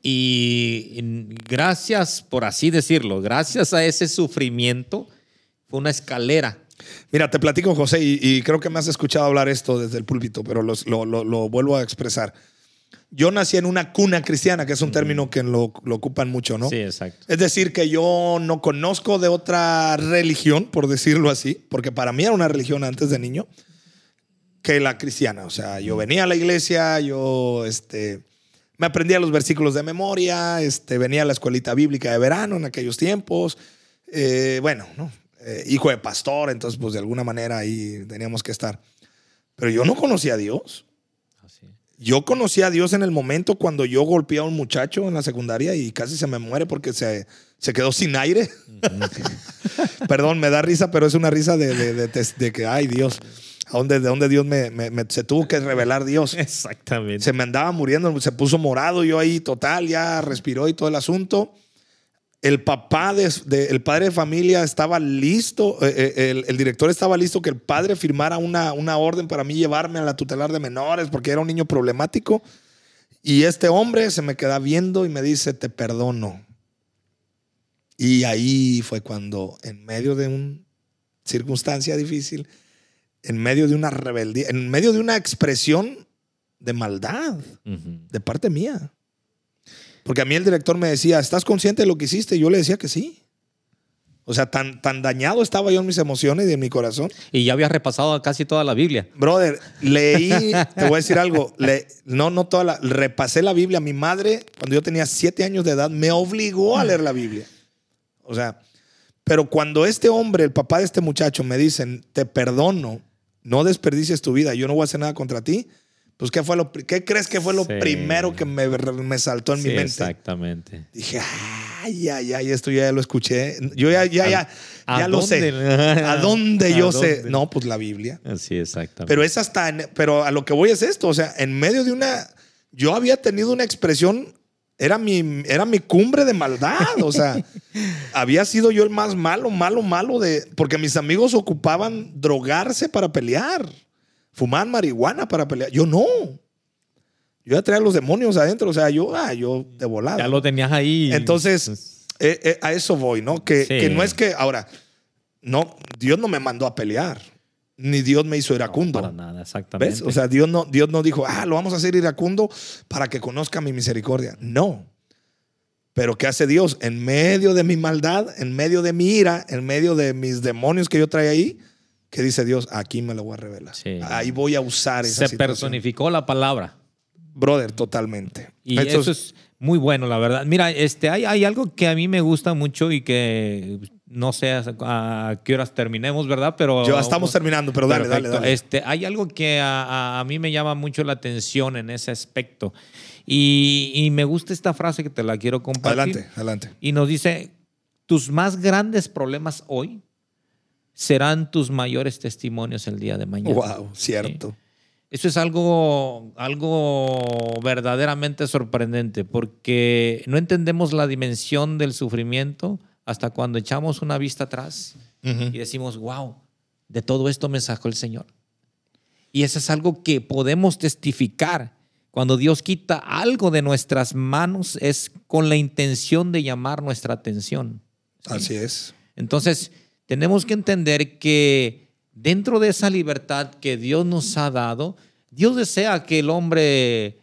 gracias, por así decirlo, gracias a ese sufrimiento, fue una escalera. Mira, te platico, José, y, creo que me has escuchado hablar esto desde el púlpito, pero lo vuelvo a expresar yo nací en una cuna cristiana, que es un término que lo, ocupan mucho, ¿no? Sí, exacto. Es decir, que yo no conozco de otra religión, por decirlo así, porque para mí era una religión antes de niño, que la cristiana. O sea, yo venía a la iglesia, yo este, me aprendía los versículos de memoria, este, venía a la escuelita bíblica de verano en aquellos tiempos. Eh, bueno, ¿no? Eh, hijo de pastor, entonces, pues de alguna manera ahí teníamos que estar. Pero yo no conocía a Dios. Yo conocí a Dios en el momento cuando yo golpeé a un muchacho en la secundaria y casi se me muere porque se, se quedó sin aire. Perdón, me da risa, pero es una risa de, de, que, ay Dios, ¿a dónde, de dónde Dios me, se tuvo que revelar Dios? Exactamente. Se me andaba muriendo, se puso morado yo ahí total, ya respiró y todo el asunto el papá, de, el padre de familia estaba listo, eh, eh, el, director estaba listo que el padre firmara una, una orden para mí llevarme a la tutelar de menores porque era un niño problemático. Y este hombre se me queda viendo y me dice, te perdono. Y ahí fue cuando, en medio de una circunstancia difícil, en medio de una rebeldía, en medio de una expresión de maldad de parte mía, porque a mí el director me decía, ¿estás consciente de lo que hiciste? Y yo le decía que sí. O sea, tan, tan dañado estaba yo en mis emociones y en mi corazón. Y ya había repasado casi toda la Biblia. Brother, leí, te voy a decir algo, le, no, no toda la, repasé la Biblia. Mi madre, cuando yo tenía siete años de edad, me obligó a leer la Biblia. O sea, pero cuando este hombre, el papá de este muchacho, me dicen, te perdono, no desperdicies tu vida, yo no voy a hacer nada contra ti, pues, ¿qué, fue lo, ¿qué crees que fue lo primero que me, me, saltó en mi mente? Exactamente. Dije, ay, ay, ay, esto ya lo escuché. Yo ya, ya, ya, ya lo sé. ¿A dónde yo sé? No, pues la Biblia. Sí, exactamente. Pero es hasta, pero a lo que voy es esto, o sea, en medio de una, yo había tenido una expresión, era mi, era mi cumbre de maldad, o sea, había sido yo el más malo, malo, malo de, porque mis amigos ocupaban drogarse para pelear. Fumaban marihuana para pelear. Yo no. Yo ya traía los demonios adentro. O sea, yo, ah, yo de volada. Ya lo tenías ahí. Entonces, pues eh, eh, a eso voy, ¿no? Que, que, no es que, ahora, no, Dios no me mandó a pelear. Ni Dios me hizo iracundo. para nada, exactamente. ¿Ves? O sea, Dios no, Dios no dijo, ah, lo vamos a hacer iracundo para que conozca mi misericordia. No. Pero ¿qué hace Dios? En medio de mi maldad, en medio de mi ira, en medio de mis demonios que yo traía ahí, ¿Qué dice Dios? Aquí me lo voy a revelar. Ahí voy a usar esa Se personificó la palabra. Brother, totalmente. Y eso es muy bueno, la verdad. Mira, este, hay, hay algo que a mí me gusta mucho y que no sé a, qué horas terminemos, ¿verdad? Pero ya estamos terminando, pero dale, dale, dale. Este, hay algo que a, mí me llama mucho la atención en ese aspecto. Y, y, me gusta esta frase que te la quiero compartir. Adelante, adelante. Y nos dice, tus más grandes problemas hoy serán tus mayores testimonios el día de mañana. Wow, cierto. Eso es algo, algo verdaderamente sorprendente porque no entendemos la dimensión del sufrimiento hasta cuando echamos una vista atrás y decimos, wow, de todo esto me sacó el Señor. Y eso es algo que podemos testificar. Cuando Dios quita algo de nuestras manos es con la intención de llamar nuestra atención. Así es. Entonces, tenemos que entender que dentro de esa libertad que Dios nos ha dado, Dios desea que el hombre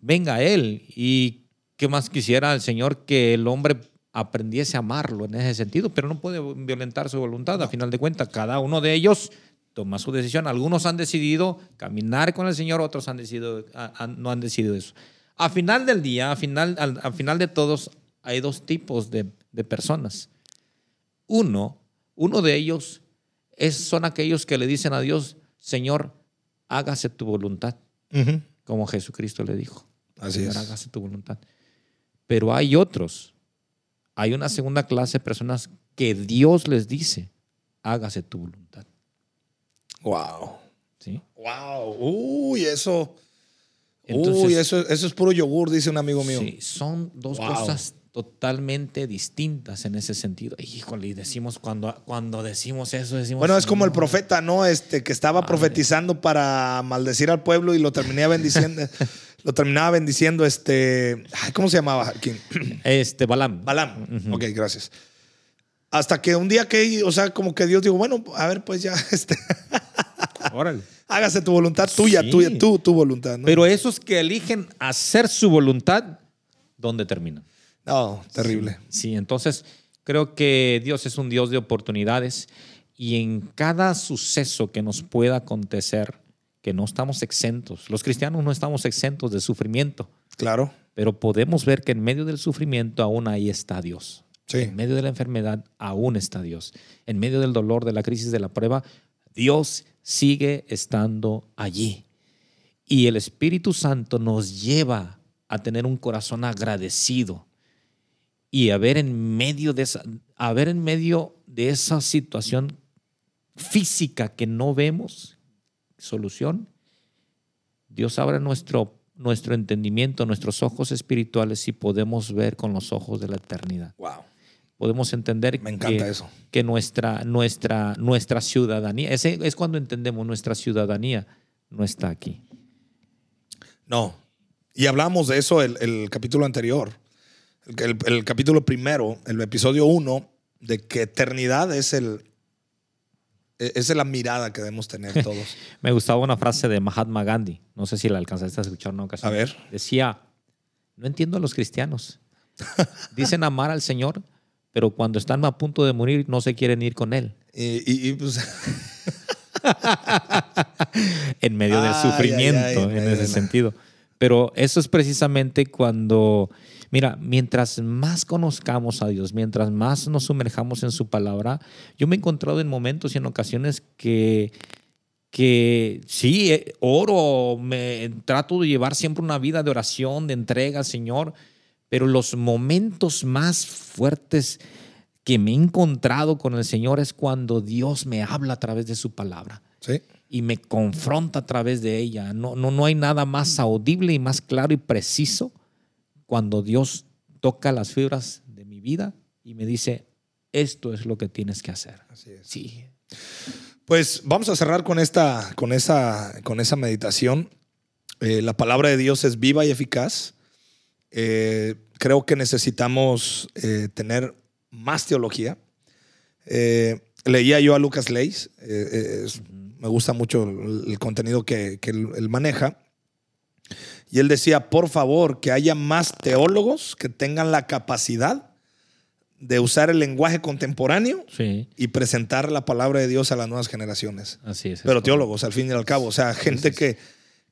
venga a Él. Y qué más quisiera el Señor que el hombre aprendiese a amarlo en ese sentido, pero no puede violentar su voluntad. A final de cuentas, cada uno de ellos toma su decisión. Algunos han decidido caminar con el Señor, otros han decidido, no han decidido eso. A final del día, a final, al, final de todos, hay dos tipos de, personas. Uno, uno de ellos es, son aquellos que le dicen a Dios, Señor, hágase tu voluntad, como Jesucristo le dijo. Así es. Hágase tu voluntad. Pero hay otros, hay una segunda clase de personas que Dios les dice, hágase tu voluntad. Wow. ¿Sí? Wow. Uy, eso. Uy, eso, eso es puro yogur, dice un amigo mío. Sí, son dos cosas totalmente distintas en ese sentido. Híjole, y decimos cuando, cuando decimos eso, decimos. Bueno, es como el profeta, ¿no? Este, que estaba profetizando para maldecir al pueblo y lo terminaba bendiciendo. lo terminaba bendiciendo, este. ¿Cómo se llamaba? ¿Quién? Este, Balam. Balam. Ok, gracias. Hasta que un día que, o sea, como que Dios dijo, bueno, a ver, pues ya, este. Órale. Hágase tu voluntad tuya, tuya, tú, tu voluntad. Pero esos que eligen hacer su voluntad, ¿dónde terminan? No, terrible. Sí, entonces creo que Dios es un Dios de oportunidades y en cada suceso que nos pueda acontecer, que no estamos exentos, los cristianos no estamos exentos de sufrimiento. Claro. Pero podemos ver que en medio del sufrimiento aún ahí está Dios. Sí. En medio de la enfermedad aún está Dios. En medio del dolor, de la crisis, de la prueba, Dios sigue estando allí. Y el Espíritu Santo nos lleva a tener un corazón agradecido y a ver en medio de esa, en medio de esa situación física que no vemos solución, Dios abre nuestro, nuestro entendimiento, nuestros ojos espirituales y podemos ver con los ojos de la eternidad. Wow podemos entender Me encanta eso. que nuestra, nuestra, nuestra ciudadanía, ese es cuando entendemos nuestra ciudadanía no está aquí. No. Y hablamos de eso el, el capítulo anterior, el, el, capítulo primero, el episodio uno, de que eternidad es el... Es la mirada que debemos tener todos. Me gustaba una frase de Mahatma Gandhi, no sé si la alcanzaste a escuchar una ocasión. A ver. Decía, no entiendo a los cristianos. Dicen amar al Señor, pero cuando están a punto de morir no se quieren ir con él. Y, pues... en medio del sufrimiento, en ese sentido. Pero eso es precisamente cuando, mira, mientras más conozcamos a Dios, mientras más nos sumerjamos en su palabra, yo me he encontrado en momentos y en ocasiones que, que sí, eh, oro, me trato de llevar siempre una vida de oración, de entrega al Señor, pero los momentos más fuertes que me he encontrado con el Señor es cuando Dios me habla a través de su palabra. Sí. Y me confronta a través de ella. No, no, no hay nada más audible y más claro y preciso cuando Dios toca las fibras de mi vida y me dice, esto es lo que tienes que hacer. Así es. Sí. Pues vamos a cerrar con esta, con esa, con esa meditación. Eh, la palabra de Dios es viva y eficaz. Eh, creo que necesitamos eh, tener más teología. Leía yo a Lucas Leis, me gusta mucho el, contenido que, él, maneja. Y él decía, por favor, que haya más teólogos que tengan la capacidad de usar el lenguaje contemporáneo y presentar la palabra de Dios a las nuevas generaciones. Así es. Pero teólogos, al fin y al cabo. O sea, gente que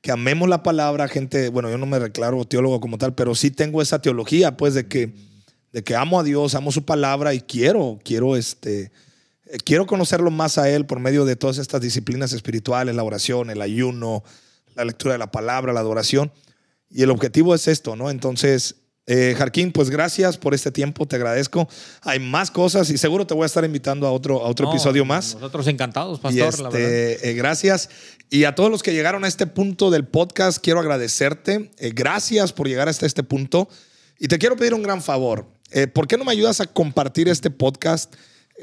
que amemos la palabra, gente, bueno, yo no me declaro teólogo como tal, pero sí tengo esa teología, pues, de que, de que amo a Dios, amo su palabra y quiero, quiero, este, eh, quiero conocerlo más a Él por medio de todas estas disciplinas espirituales, la oración, el ayuno, la lectura de la palabra, la adoración. Y el objetivo es esto, ¿no? Entonces, eh, Jarquín, pues gracias por este tiempo, te agradezco. Hay más cosas y seguro te voy a estar invitando a otro, a otro episodio más. Nosotros encantados, pastor. Este, eh, gracias. Y a todos los que llegaron a este punto del podcast, quiero agradecerte. Eh, gracias por llegar hasta este punto. Y te quiero pedir un gran favor. ¿Por qué no me ayudas a compartir este podcast?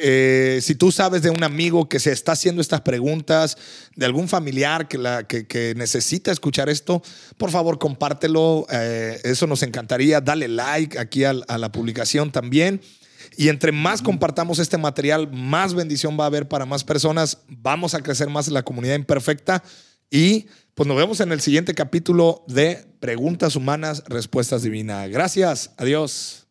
Eh, si tú sabes de un amigo que se está haciendo estas preguntas, de algún familiar que, la, que, necesita escuchar esto, por favor compártelo. Eh, eso nos encantaría. Dale like aquí a, a, la publicación también. Y entre más compartamos este material, más bendición va a haber para más personas. Vamos a crecer más en la comunidad imperfecta. Y pues nos vemos en el siguiente capítulo de Preguntas Humanas, Respuestas Divinas. Gracias. Adiós.